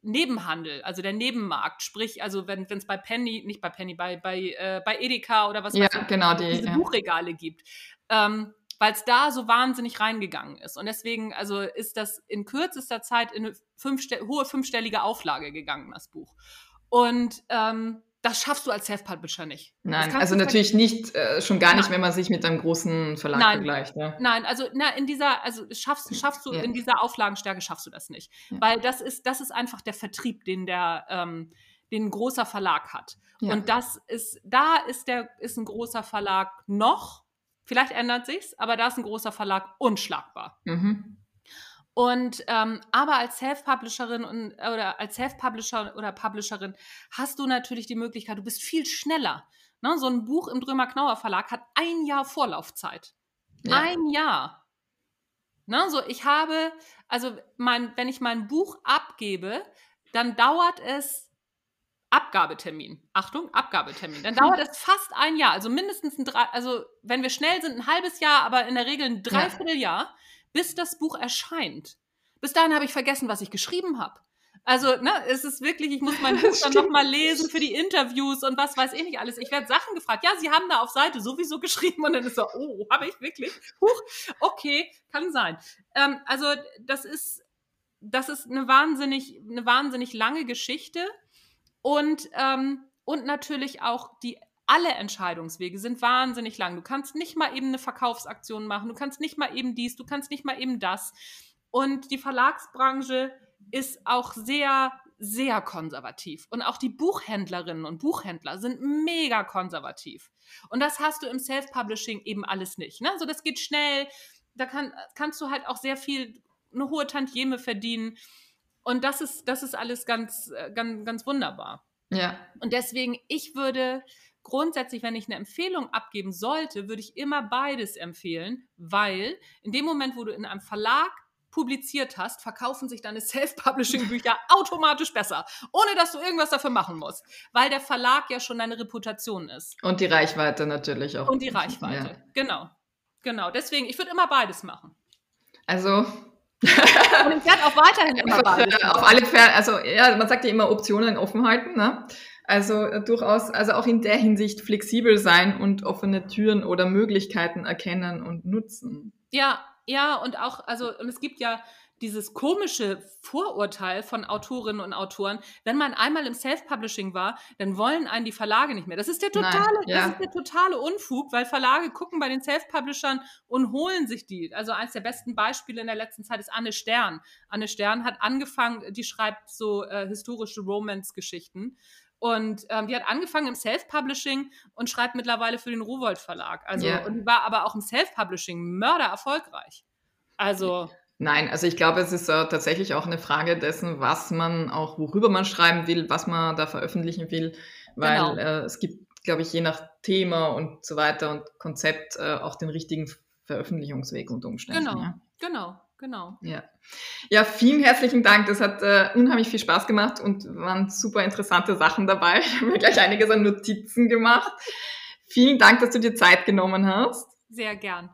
Nebenhandel, also der Nebenmarkt, sprich, also wenn es bei Penny, nicht bei Penny, bei, bei, äh, bei Edeka oder was ja, weiß genau, die, diese ja. Buchregale gibt, ähm, weil es da so wahnsinnig reingegangen ist. Und deswegen, also ist das in kürzester Zeit in eine fünfste hohe fünfstellige Auflage gegangen, das Buch. Und ähm, das schaffst du als Self-Publisher nicht. Nein, also natürlich nicht, äh, schon gar nicht, Nein. wenn man sich mit einem großen Verlag Nein. vergleicht. Ja. Nein, also na, in dieser, also schaffst, schaffst du ja. in dieser Auflagenstärke schaffst du das nicht. Ja. Weil das ist, das ist einfach der Vertrieb, den der, ähm, den ein großer Verlag hat. Und das ist, da ist der, ist ein großer Verlag noch, vielleicht ändert sich's, aber da ist ein großer Verlag unschlagbar. Mhm. Und ähm, aber als Self-Publisherin und oder als Self-Publisher oder Publisherin hast du natürlich die Möglichkeit, du bist viel schneller. Ne? So ein Buch im Drömer Knauer Verlag hat ein Jahr Vorlaufzeit. Ja. Ein Jahr. Ne? So, ich habe, also mein, wenn ich mein Buch abgebe, dann dauert es Abgabetermin. Achtung, Abgabetermin. Dann dauert es fast ein Jahr, also mindestens ein drei, also wenn wir schnell sind, ein halbes Jahr, aber in der Regel ein Dreivierteljahr. Ja bis das Buch erscheint. Bis dahin habe ich vergessen, was ich geschrieben habe. Also, ne, es ist wirklich, ich muss mein Buch dann nochmal lesen für die Interviews und was weiß ich nicht alles. Ich werde Sachen gefragt. Ja, Sie haben da auf Seite sowieso geschrieben und dann ist so, oh, habe ich wirklich? Huch, okay, kann sein. Ähm, also, das ist, das ist eine wahnsinnig, eine wahnsinnig lange Geschichte und, ähm, und natürlich auch die alle Entscheidungswege sind wahnsinnig lang. Du kannst nicht mal eben eine Verkaufsaktion machen, du kannst nicht mal eben dies, du kannst nicht mal eben das. Und die Verlagsbranche ist auch sehr, sehr konservativ. Und auch die Buchhändlerinnen und Buchhändler sind mega konservativ. Und das hast du im Self-Publishing eben alles nicht. Ne? Also das geht schnell. Da kann, kannst du halt auch sehr viel, eine hohe Tantieme verdienen. Und das ist, das ist alles ganz, äh, ganz, ganz wunderbar. Ja. Und deswegen, ich würde grundsätzlich, wenn ich eine Empfehlung abgeben sollte, würde ich immer beides empfehlen, weil in dem Moment, wo du in einem Verlag publiziert hast, verkaufen sich deine Self-Publishing-Bücher automatisch besser, ohne dass du irgendwas dafür machen musst, weil der Verlag ja schon deine Reputation ist. Und die Reichweite natürlich auch. Und die Reichweite, ja. genau. Genau, deswegen, ich würde immer beides machen. Also. Und ich werde auch weiterhin immer beides machen. Auf alle Fälle, also ja, man sagt ja immer Optionen offen halten, ne? Also äh, durchaus, also auch in der Hinsicht flexibel sein und offene Türen oder Möglichkeiten erkennen und nutzen. Ja, ja, und auch, also, und es gibt ja dieses komische Vorurteil von Autorinnen und Autoren, wenn man einmal im Self-Publishing war, dann wollen einen die Verlage nicht mehr. Das ist der totale, Nein, ja. das ist der totale Unfug, weil Verlage gucken bei den Self-Publishern und holen sich die. Also eines der besten Beispiele in der letzten Zeit ist Anne Stern. Anne Stern hat angefangen, die schreibt so äh, historische Romance-Geschichten. Und ähm, die hat angefangen im Self-Publishing und schreibt mittlerweile für den Rowold Verlag. Also, yeah. und war aber auch im Self-Publishing mörder erfolgreich. Also. Nein, also ich glaube, es ist äh, tatsächlich auch eine Frage dessen, was man auch, worüber man schreiben will, was man da veröffentlichen will, weil genau. äh, es gibt, glaube ich, je nach Thema und so weiter und Konzept äh, auch den richtigen Veröffentlichungsweg unter Umständen. Genau, ja. genau, genau. Ja. ja, vielen herzlichen Dank. Das hat äh, unheimlich viel Spaß gemacht und waren super interessante Sachen dabei. Ich habe mir gleich einiges an Notizen gemacht. Vielen Dank, dass du dir Zeit genommen hast. Sehr gern.